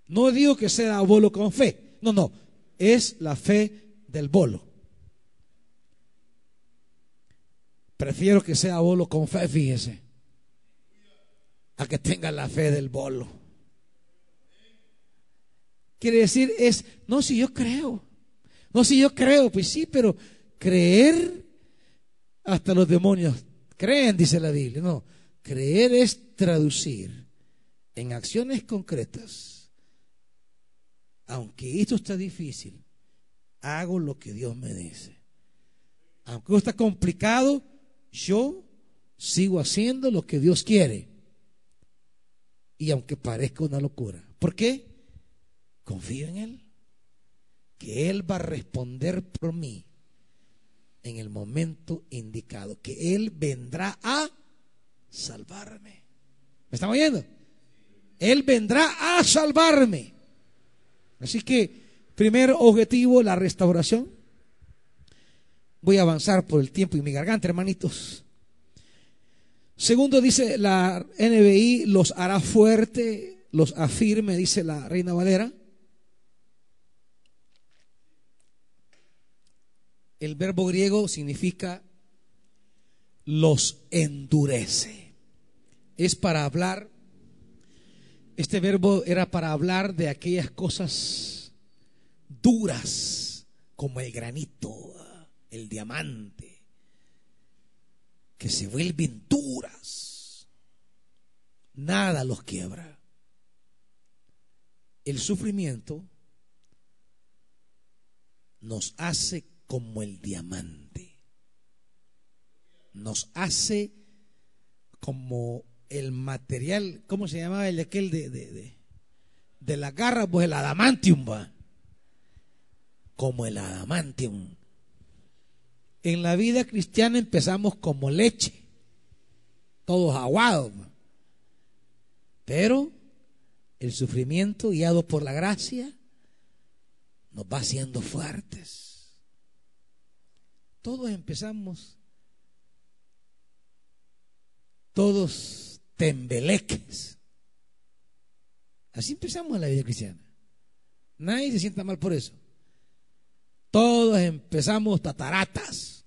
No digo que sea bolo con fe. No, no. Es la fe del bolo. Prefiero que sea bolo con fe, fíjese, a que tenga la fe del bolo. Quiere decir, es, no, si yo creo. No, si yo creo, pues sí, pero creer hasta los demonios creen, dice la Biblia. No, creer es traducir en acciones concretas. Aunque esto está difícil, hago lo que Dios me dice. Aunque esto está complicado, yo sigo haciendo lo que Dios quiere. Y aunque parezca una locura. ¿Por qué? Confío en Él que Él va a responder por mí en el momento indicado, que Él vendrá a salvarme. ¿Me están oyendo? Él vendrá a salvarme. Así que, primer objetivo, la restauración. Voy a avanzar por el tiempo y mi garganta, hermanitos. Segundo, dice la NBI, los hará fuerte, los afirme, dice la Reina Valera. El verbo griego significa los endurece. Es para hablar, este verbo era para hablar de aquellas cosas duras como el granito, el diamante, que se vuelven duras. Nada los quiebra. El sufrimiento nos hace como el diamante. Nos hace como el material, ¿cómo se llamaba el de aquel de, de, de, la garra? Pues el adamantium va. Como el adamantium. En la vida cristiana empezamos como leche, todos aguados. Pero el sufrimiento guiado por la gracia nos va haciendo fuertes. Todos empezamos, todos tembeleques. Así empezamos la vida cristiana. Nadie se sienta mal por eso. Todos empezamos tataratas.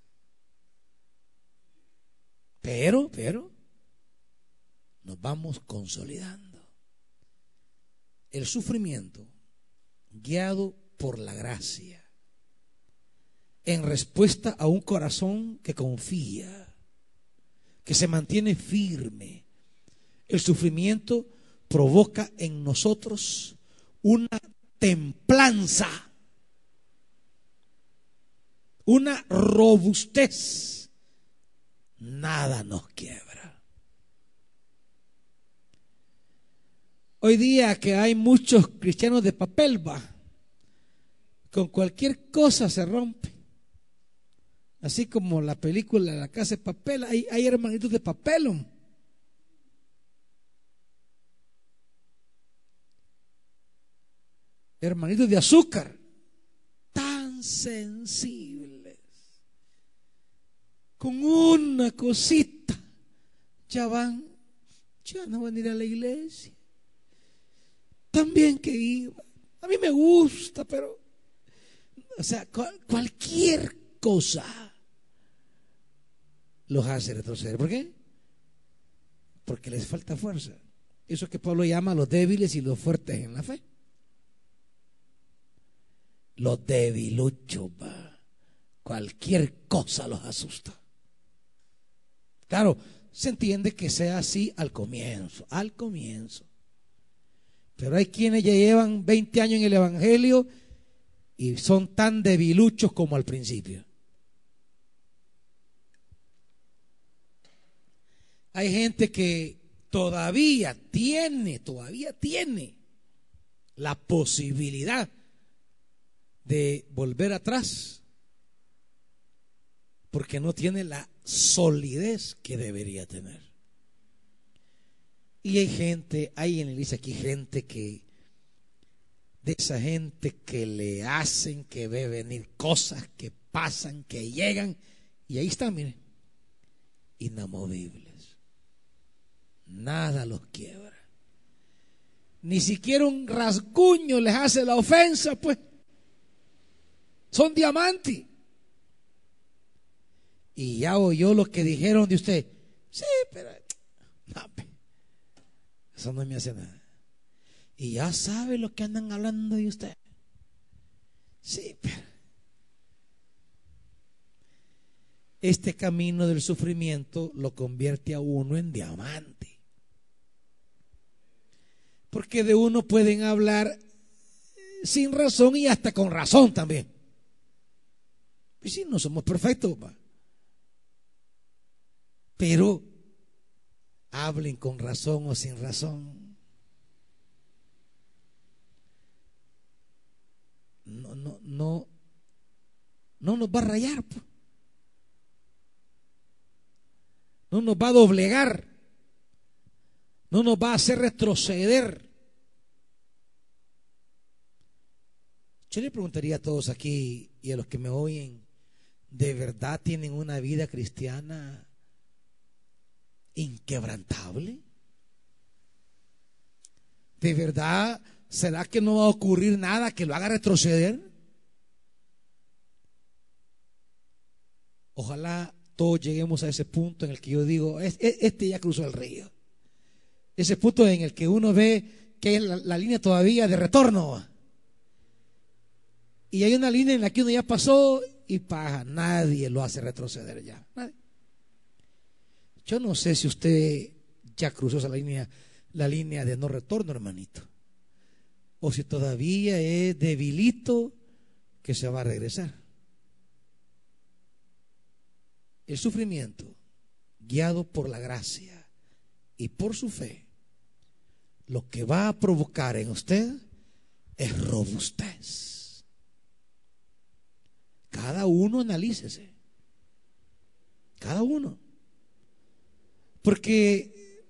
Pero, pero, nos vamos consolidando. El sufrimiento, guiado por la gracia, en respuesta a un corazón que confía, que se mantiene firme. El sufrimiento provoca en nosotros una templanza, una robustez. Nada nos quiebra. Hoy día que hay muchos cristianos de papel, va con cualquier cosa se rompe. Así como la película La Casa de Papel, hay, hermanitos de papel. Hermanitos de azúcar, tan sensibles. Con una cosita, ya van, ya no van a ir a la iglesia. También que iba. A mí me gusta, pero, o sea, cualquier cosa los hace retroceder. ¿Por qué? Porque les falta fuerza. Eso que Pablo llama los débiles y los fuertes en la fe. Los debiluchos, cualquier cosa los asusta. Claro, se entiende que sea así al comienzo, al comienzo. Pero hay quienes ya llevan 20 años en el Evangelio y son tan debiluchos como al principio. Hay gente que todavía tiene, todavía tiene la posibilidad de volver atrás porque no tiene la solidez que debería tener. Y hay gente, hay en iglesia aquí gente que, de esa gente que le hacen que ve venir cosas que pasan, que llegan, y ahí están, miren, inamovibles. Nada los quiebra. Ni siquiera un rasguño les hace la ofensa, pues. Son diamantes. Y ya oyó lo que dijeron de usted. Sí, pero no, eso no me hace nada. Y ya sabe lo que andan hablando de usted. Sí, pero este camino del sufrimiento lo convierte a uno en diamante. Porque de uno pueden hablar sin razón y hasta con razón también. Y si no somos perfectos, pero hablen con razón o sin razón. No, no, no, no nos va a rayar. No nos va a doblegar. No nos va a hacer retroceder. Yo le preguntaría a todos aquí y a los que me oyen, ¿de verdad tienen una vida cristiana inquebrantable? ¿De verdad será que no va a ocurrir nada que lo haga retroceder? Ojalá todos lleguemos a ese punto en el que yo digo, este ya cruzó el río. Ese punto en el que uno ve que es la, línea todavía de retorno. Y hay una línea en la que uno ya pasó y paja, nadie lo hace retroceder ya. Yo no sé si usted ya cruzó esa línea, la línea de no retorno, hermanito. O si todavía es debilito que se va a regresar. El sufrimiento, guiado por la gracia y por su fe, lo que va a provocar en usted es robustez. Cada uno analícese. Cada uno. Porque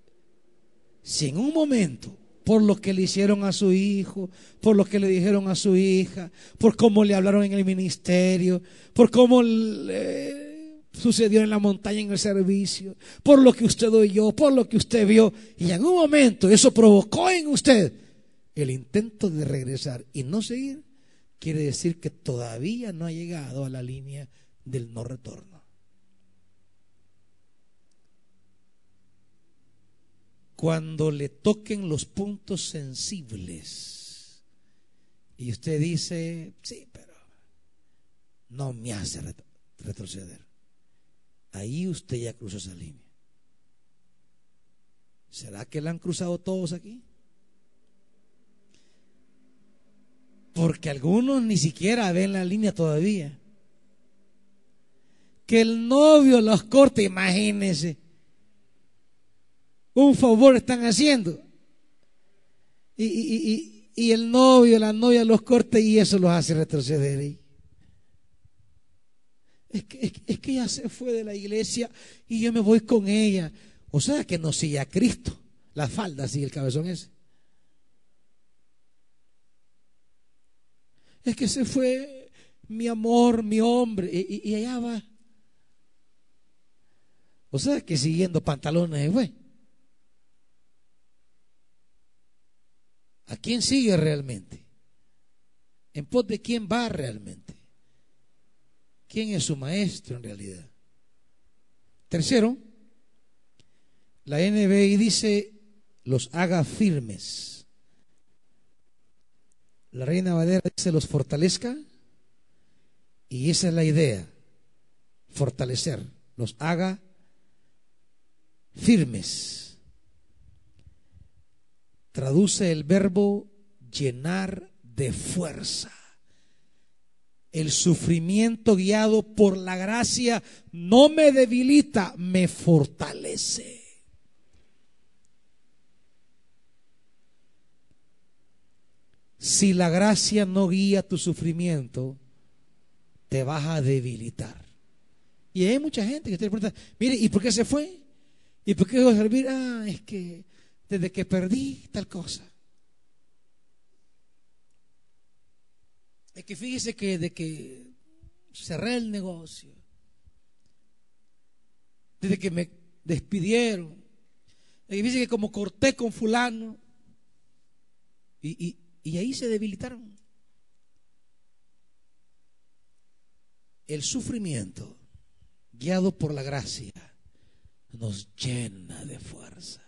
si en un momento, por lo que le hicieron a su hijo, por lo que le dijeron a su hija, por cómo le hablaron en el ministerio, por cómo le sucedió en la montaña en el servicio, por lo que usted oyó, por lo que usted vio, y en un momento eso provocó en usted el intento de regresar y no seguir, quiere decir que todavía no ha llegado a la línea del no retorno. Cuando le toquen los puntos sensibles y usted dice, sí, pero no me hace retroceder. Ahí usted ya cruzó esa línea. ¿Será que la han cruzado todos aquí? Porque algunos ni siquiera ven la línea todavía. Que el novio los corte, imagínense. Un favor están haciendo. Y, y el novio, la novia los corta y eso los hace retroceder. Es que, es, que ella se fue de la iglesia y yo me voy con ella. O sea que no sigue a Cristo. La falda sigue el cabezón ese. Es que se fue mi amor, mi hombre, y, allá va. O sea que siguiendo pantalones fue. ¿A quién sigue realmente? ¿En pos de quién va realmente? ¿Quién es su maestro en realidad? Tercero, la NBI dice, los haga firmes. La reina Valera dice, los fortalezca. Y esa es la idea, fortalecer, los haga firmes. Traduce el verbo llenar de fuerza. El sufrimiento guiado por la gracia no me debilita, me fortalece. Si la gracia no guía tu sufrimiento, te vas a debilitar. Y hay mucha gente que te pregunta, mire, ¿y por qué se fue? ¿Y por qué dejó de servir? Ah, es que desde que perdí tal cosa. Es que fíjese que de que cerré el negocio, desde que me despidieron, es que fíjese que como corté con fulano, y ahí se debilitaron. El sufrimiento, guiado por la gracia, nos llena de fuerza.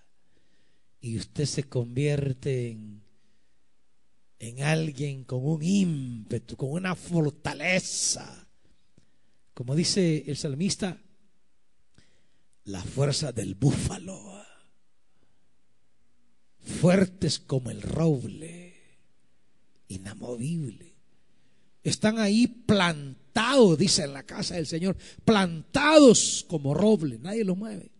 Y usted se convierte en en alguien con un ímpetu, con una fortaleza. Como dice el salmista, la fuerza del búfalo, fuertes como el roble, inamovible. Están ahí plantados, dice en la casa del Señor, plantados como roble, nadie los mueve.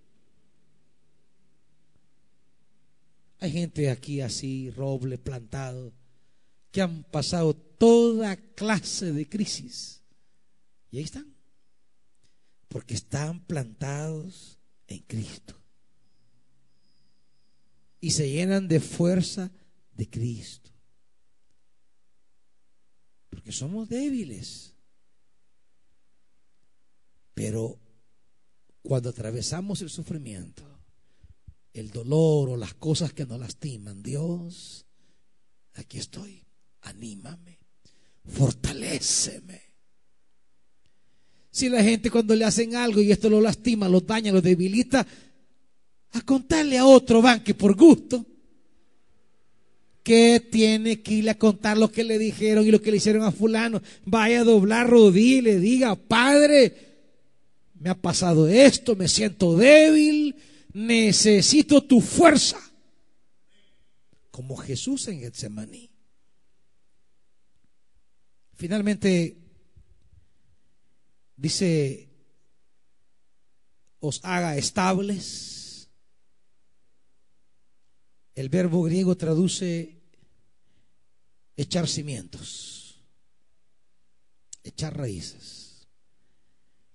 Hay gente aquí así, roble, plantado que han pasado toda clase de crisis. Y ahí están. Porque están plantados en Cristo. Y se llenan de fuerza de Cristo. Somos débiles. Pero cuando atravesamos el sufrimiento, el dolor o las cosas que nos lastiman, Dios, aquí estoy anímame, fortaléceme. Si la gente cuando le hacen algo y esto lo lastima, lo daña, lo debilita, a contarle a otro van que por gusto, que tiene que ir a contar lo que le dijeron y lo que le hicieron a fulano, vaya a doblar rodillas y le diga, Padre, me ha pasado esto, me siento débil, necesito tu fuerza. Como Jesús en Getsemaní. Finalmente, dice, os haga estables. El verbo griego traduce echar cimientos, echar raíces.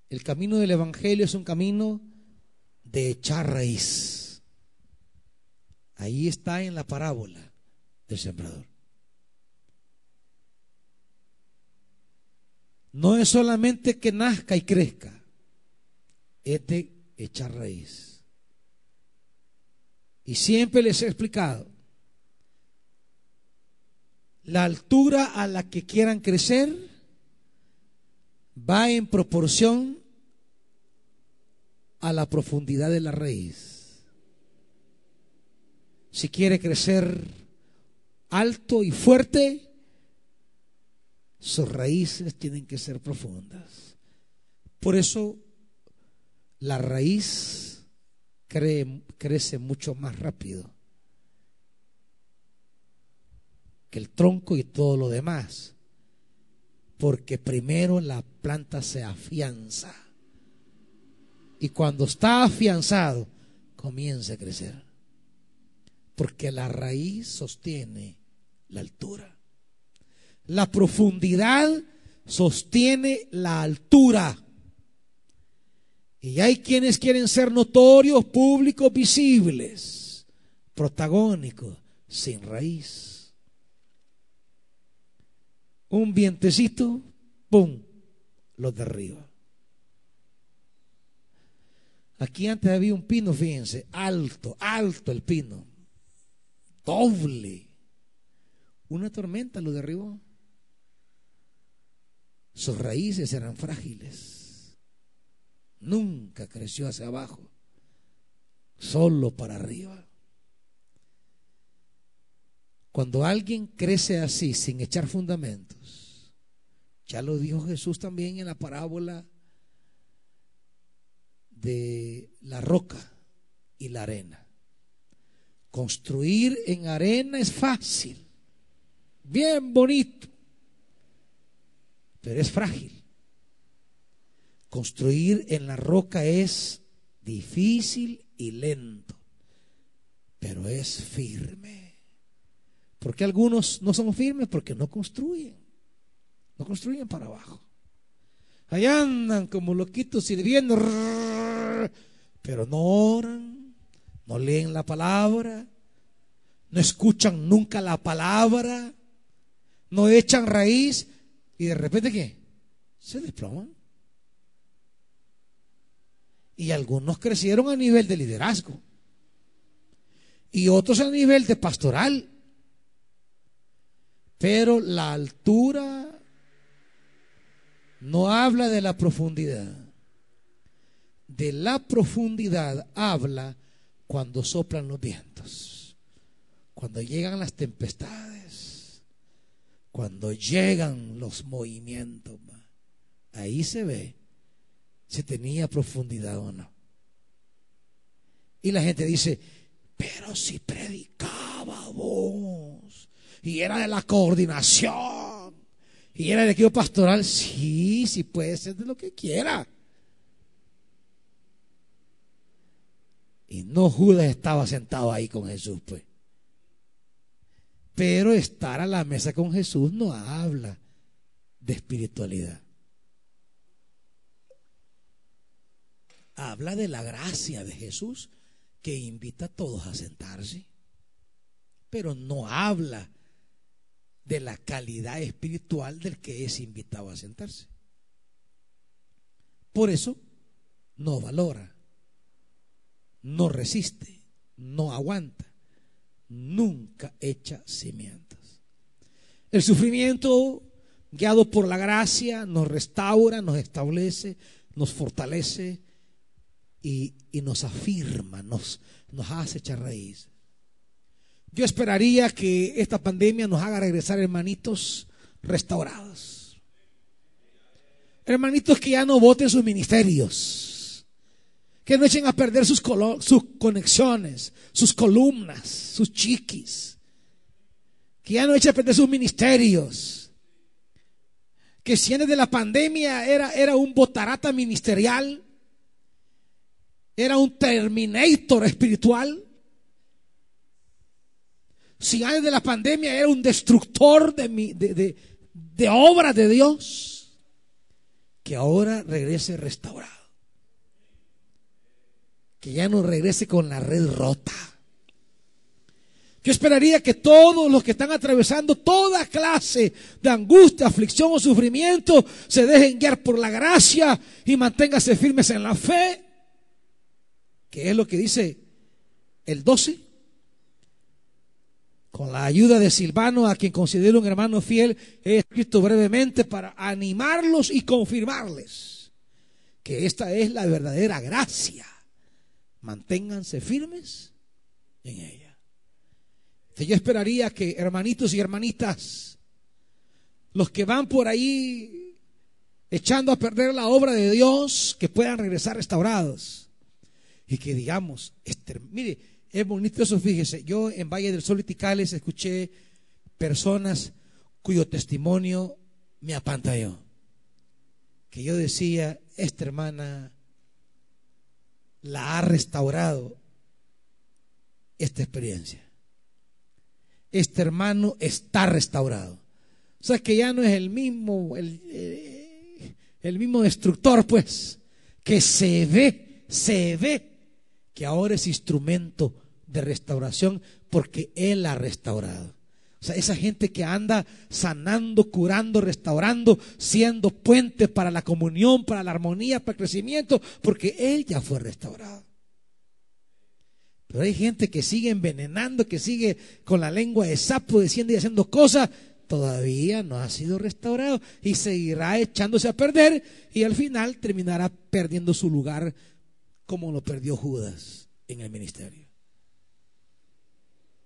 El camino del Evangelio es un camino de echar raíz. Ahí está en la parábola del sembrador. no es solamente que nazca y crezca, es de echar raíz. Y siempre les he explicado, la altura a la que quieran crecer va en proporción a la profundidad de la raíz. Si quiere crecer alto y fuerte, sus raíces tienen que ser profundas. Por eso la raíz crece mucho más rápido que el tronco y todo lo demás. Porque primero la planta se afianza. Y cuando está afianzado, comienza a crecer. Porque la raíz sostiene la altura. La profundidad sostiene la altura. Y hay quienes quieren ser notorios, públicos, visibles, protagónicos, sin raíz. Un vientecito, ¡pum!, los derriba. Aquí antes había un pino, fíjense, alto, alto el pino, doble. Una tormenta lo derribó. Sus raíces eran frágiles. Nunca creció hacia abajo, solo para arriba. Cuando alguien crece así, sin echar fundamentos, ya lo dijo Jesús también en la parábola de la roca y la arena. Construir en arena es fácil, bien bonito, pero es frágil. Construir en la roca es difícil y lento, pero es firme. Porque algunos no son firmes porque no construyen, no construyen para abajo. Ahí andan como loquitos sirviendo, pero no oran, no leen la palabra, no escuchan nunca la palabra, no echan raíz y de repente ¿qué? Se desploman. Y algunos crecieron a nivel de liderazgo y otros a nivel de pastoral. Pero la altura no habla de la profundidad. De la profundidad habla cuando soplan los vientos, cuando llegan las tempestades, cuando llegan los movimientos. Ahí se ve si tenía profundidad o no. Y la gente dice, pero si predicábamos y era de la coordinación y era del equipo pastoral, sí, sí puede ser de lo que quiera. Y no Judas estaba sentado ahí con Jesús, pues. Pero estar a la mesa con Jesús no habla de espiritualidad. Habla de la gracia de Jesús que invita a todos a sentarse. Pero no habla de la calidad espiritual del que es invitado a sentarse. Por eso no valora, no resiste, no aguanta, nunca echa cimientos. El sufrimiento, guiado por la gracia, nos restaura, nos establece, nos fortalece y, nos afirma, nos, nos hace echar raíz. Yo esperaría que esta pandemia nos haga regresar hermanitos restaurados. Hermanitos que ya no voten sus ministerios. Que no echen a perder sus, sus conexiones, sus columnas, sus chiquis. Que ya no echen a perder sus ministerios. Que si antes de la pandemia era, era un botarata ministerial, era un terminator espiritual si antes de la pandemia era un destructor de, mi, de, obras de Dios, que ahora regrese restaurado. Que ya no regrese con la red rota. Yo esperaría que todos los que están atravesando toda clase de angustia, aflicción o sufrimiento se dejen guiar por la gracia y manténganse firmes en la fe, que es lo que dice el 12 con la ayuda de Silvano, a quien considero un hermano fiel, he escrito brevemente para animarlos y confirmarles que esta es la verdadera gracia. Manténganse firmes en ella. yo esperaría que hermanitos y hermanitas, los que van por ahí echando a perder la obra de Dios, que puedan regresar restaurados. Y que digamos, este, mire, es bonito eso, fíjese. Yo en Valle del Sol y Ticales escuché personas cuyo testimonio me apantalló. Que yo decía, esta hermana la ha restaurado esta experiencia. este hermano está restaurado. O sea que ya no es el mismo, el, eh, el mismo destructor, pues, que se ve, se ve que ahora es instrumento de restauración porque Él ha restaurado. O sea, esa gente que anda sanando, curando, restaurando, siendo puente para la comunión, para la armonía, para el crecimiento, porque Él ya fue restaurado. Pero hay gente que sigue envenenando, que sigue con la lengua de sapo diciendo y haciendo cosas, todavía no ha sido restaurado y seguirá echándose a perder y al final terminará perdiendo su lugar como lo perdió Judas en el ministerio.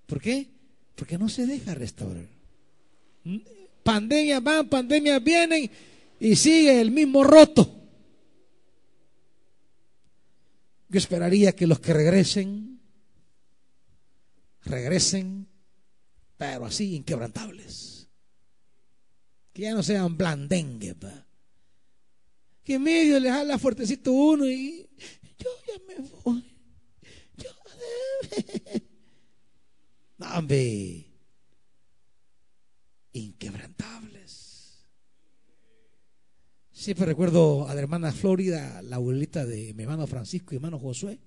¿Por qué? Porque no se deja restaurar. Pandemias van, pandemias vienen y sigue el mismo roto. Yo esperaría que los que regresen, regresen, pero así inquebrantables. Que ya no sean blandengues. Que medio les jala fuertecito uno y yo ya me voy. Yo Inquebrantables. Siempre recuerdo a la hermana Florida, la abuelita de mi hermano Francisco y hermano Josué.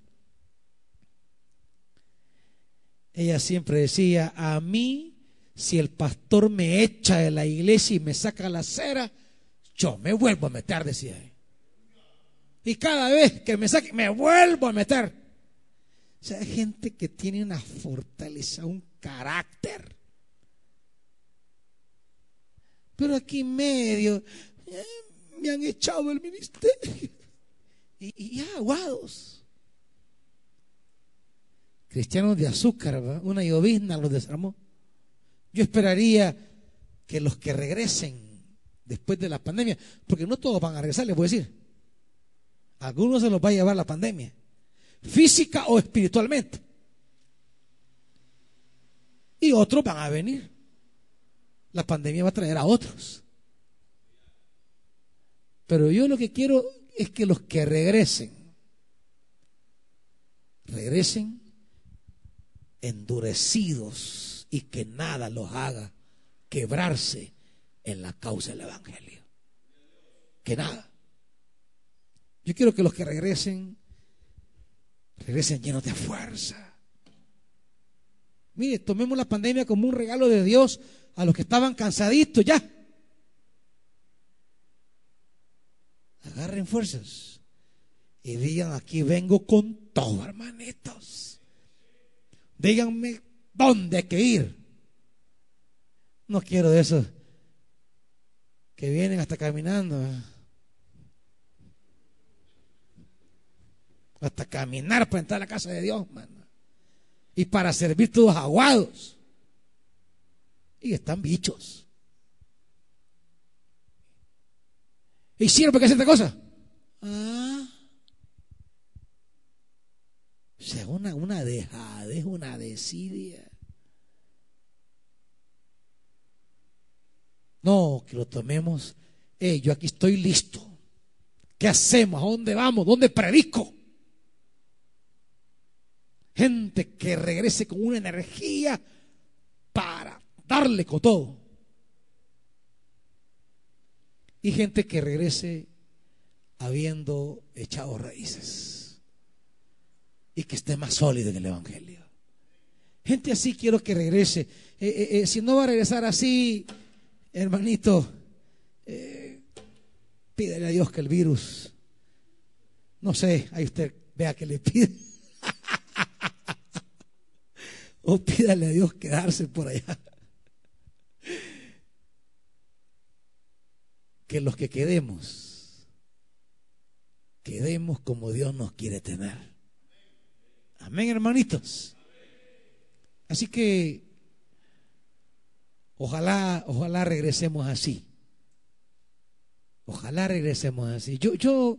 Ella siempre decía, a mí, si el pastor me echa de la iglesia y me saca la cera, yo me vuelvo a meter, decía. Y cada vez que me saque, me vuelvo a meter. O sea, hay gente que tiene una fortaleza, un carácter. Pero aquí en medio eh, me han echado del ministerio. Y, ya, aguados. Cristianos de azúcar, una llovizna los desarmó. Yo esperaría que los que regresen después de la pandemia, porque no todos van a regresar, les voy a decir. Algunos se los va a llevar la pandemia física o espiritualmente. Y otros van a venir. La pandemia va a traer a otros. Pero yo lo que quiero es que los que regresen, regresen endurecidos y que nada los haga quebrarse en la causa del Evangelio. Que nada. Yo quiero que los que regresen regresen llenos de fuerza. Mire, tomemos la pandemia como un regalo de Dios a los que estaban cansaditos ya. Agarren fuerzas y digan, aquí vengo con todo, hermanitos. Díganme dónde hay que ir. No quiero de esos que vienen hasta caminando. Hasta caminar para entrar a la casa de Dios, mano. Y para servir todos aguados. Y están bichos. ¿Hicieron para qué esta cosa? Ah. O sea, una, una dejadez, una desidia. No, que lo tomemos. Eh, yo aquí estoy listo. ¿Qué hacemos? ¿A dónde vamos? ¿Dónde predico? Gente que regrese con una energía para darle con todo. Y gente que regrese habiendo echado raíces. Y que esté más sólido en el Evangelio. Gente así quiero que regrese. Eh, eh, eh, si no va a regresar así, hermanito, pídele a Dios que el virus, no sé, ahí usted vea que le pide. O pídale a Dios quedarse por allá. Que los que quedemos, quedemos como Dios nos quiere tener. Amén, hermanitos. Así que ojalá, ojalá regresemos así. Ojalá regresemos así. Yo, yo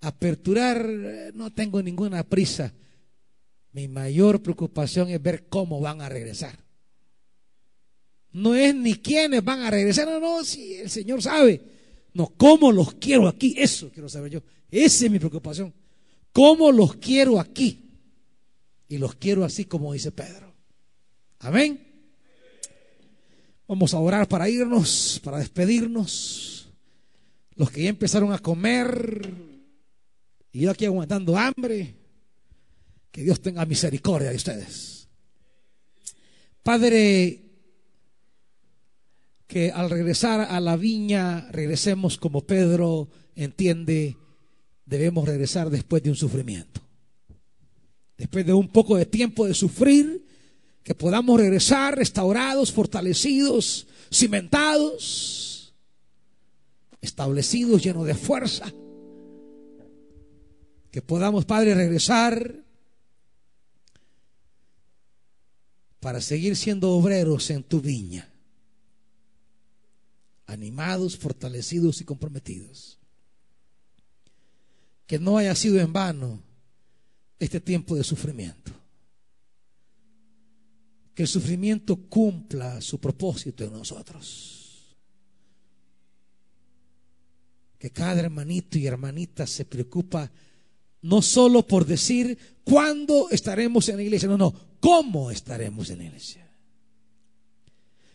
aperturar no tengo ninguna prisa. Mi mayor preocupación es ver cómo van a regresar. No es ni quiénes van a regresar, no, no, si el Señor sabe. No, cómo los quiero aquí, eso quiero saber yo. Esa es mi preocupación. ¿Cómo los quiero aquí? Y los quiero así como dice Pedro. Amén. Vamos a orar para irnos, para despedirnos. Los que ya empezaron a comer y yo aquí aguantando hambre, que Dios tenga misericordia de ustedes. Padre, que al regresar a la viña regresemos como Pedro entiende, debemos regresar después de un sufrimiento. Después de un poco de tiempo de sufrir, que podamos regresar restaurados, fortalecidos, cimentados, establecidos, llenos de fuerza. Que podamos, Padre, regresar para seguir siendo obreros en tu viña animados, fortalecidos y comprometidos. Que no haya sido en vano este tiempo de sufrimiento. Que el sufrimiento cumpla su propósito en nosotros. Que cada hermanito y hermanita se preocupa no solo por decir cuándo estaremos en la iglesia, no, no, cómo estaremos en la iglesia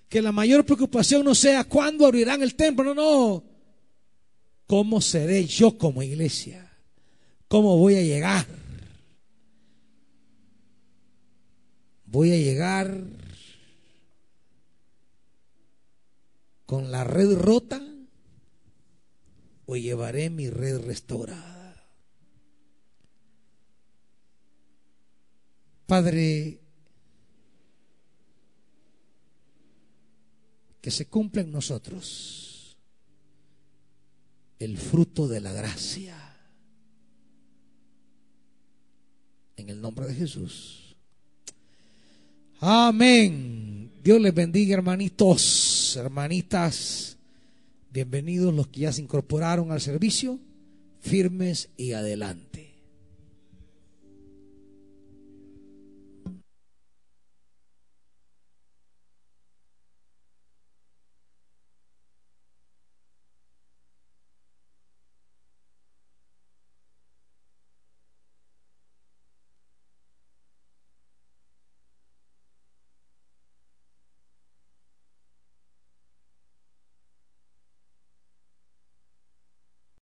que la mayor preocupación no sea cuándo abrirán el templo, no, no. ¿Cómo seré yo como iglesia? ¿Cómo voy a llegar? Voy a llegar con la red rota o llevaré mi red restaurada. Padre, que se cumpla en nosotros el fruto de la gracia. En el nombre de Jesús. Amén. Dios les bendiga, hermanitos, hermanitas. Bienvenidos los que ya se incorporaron al servicio, firmes y adelante.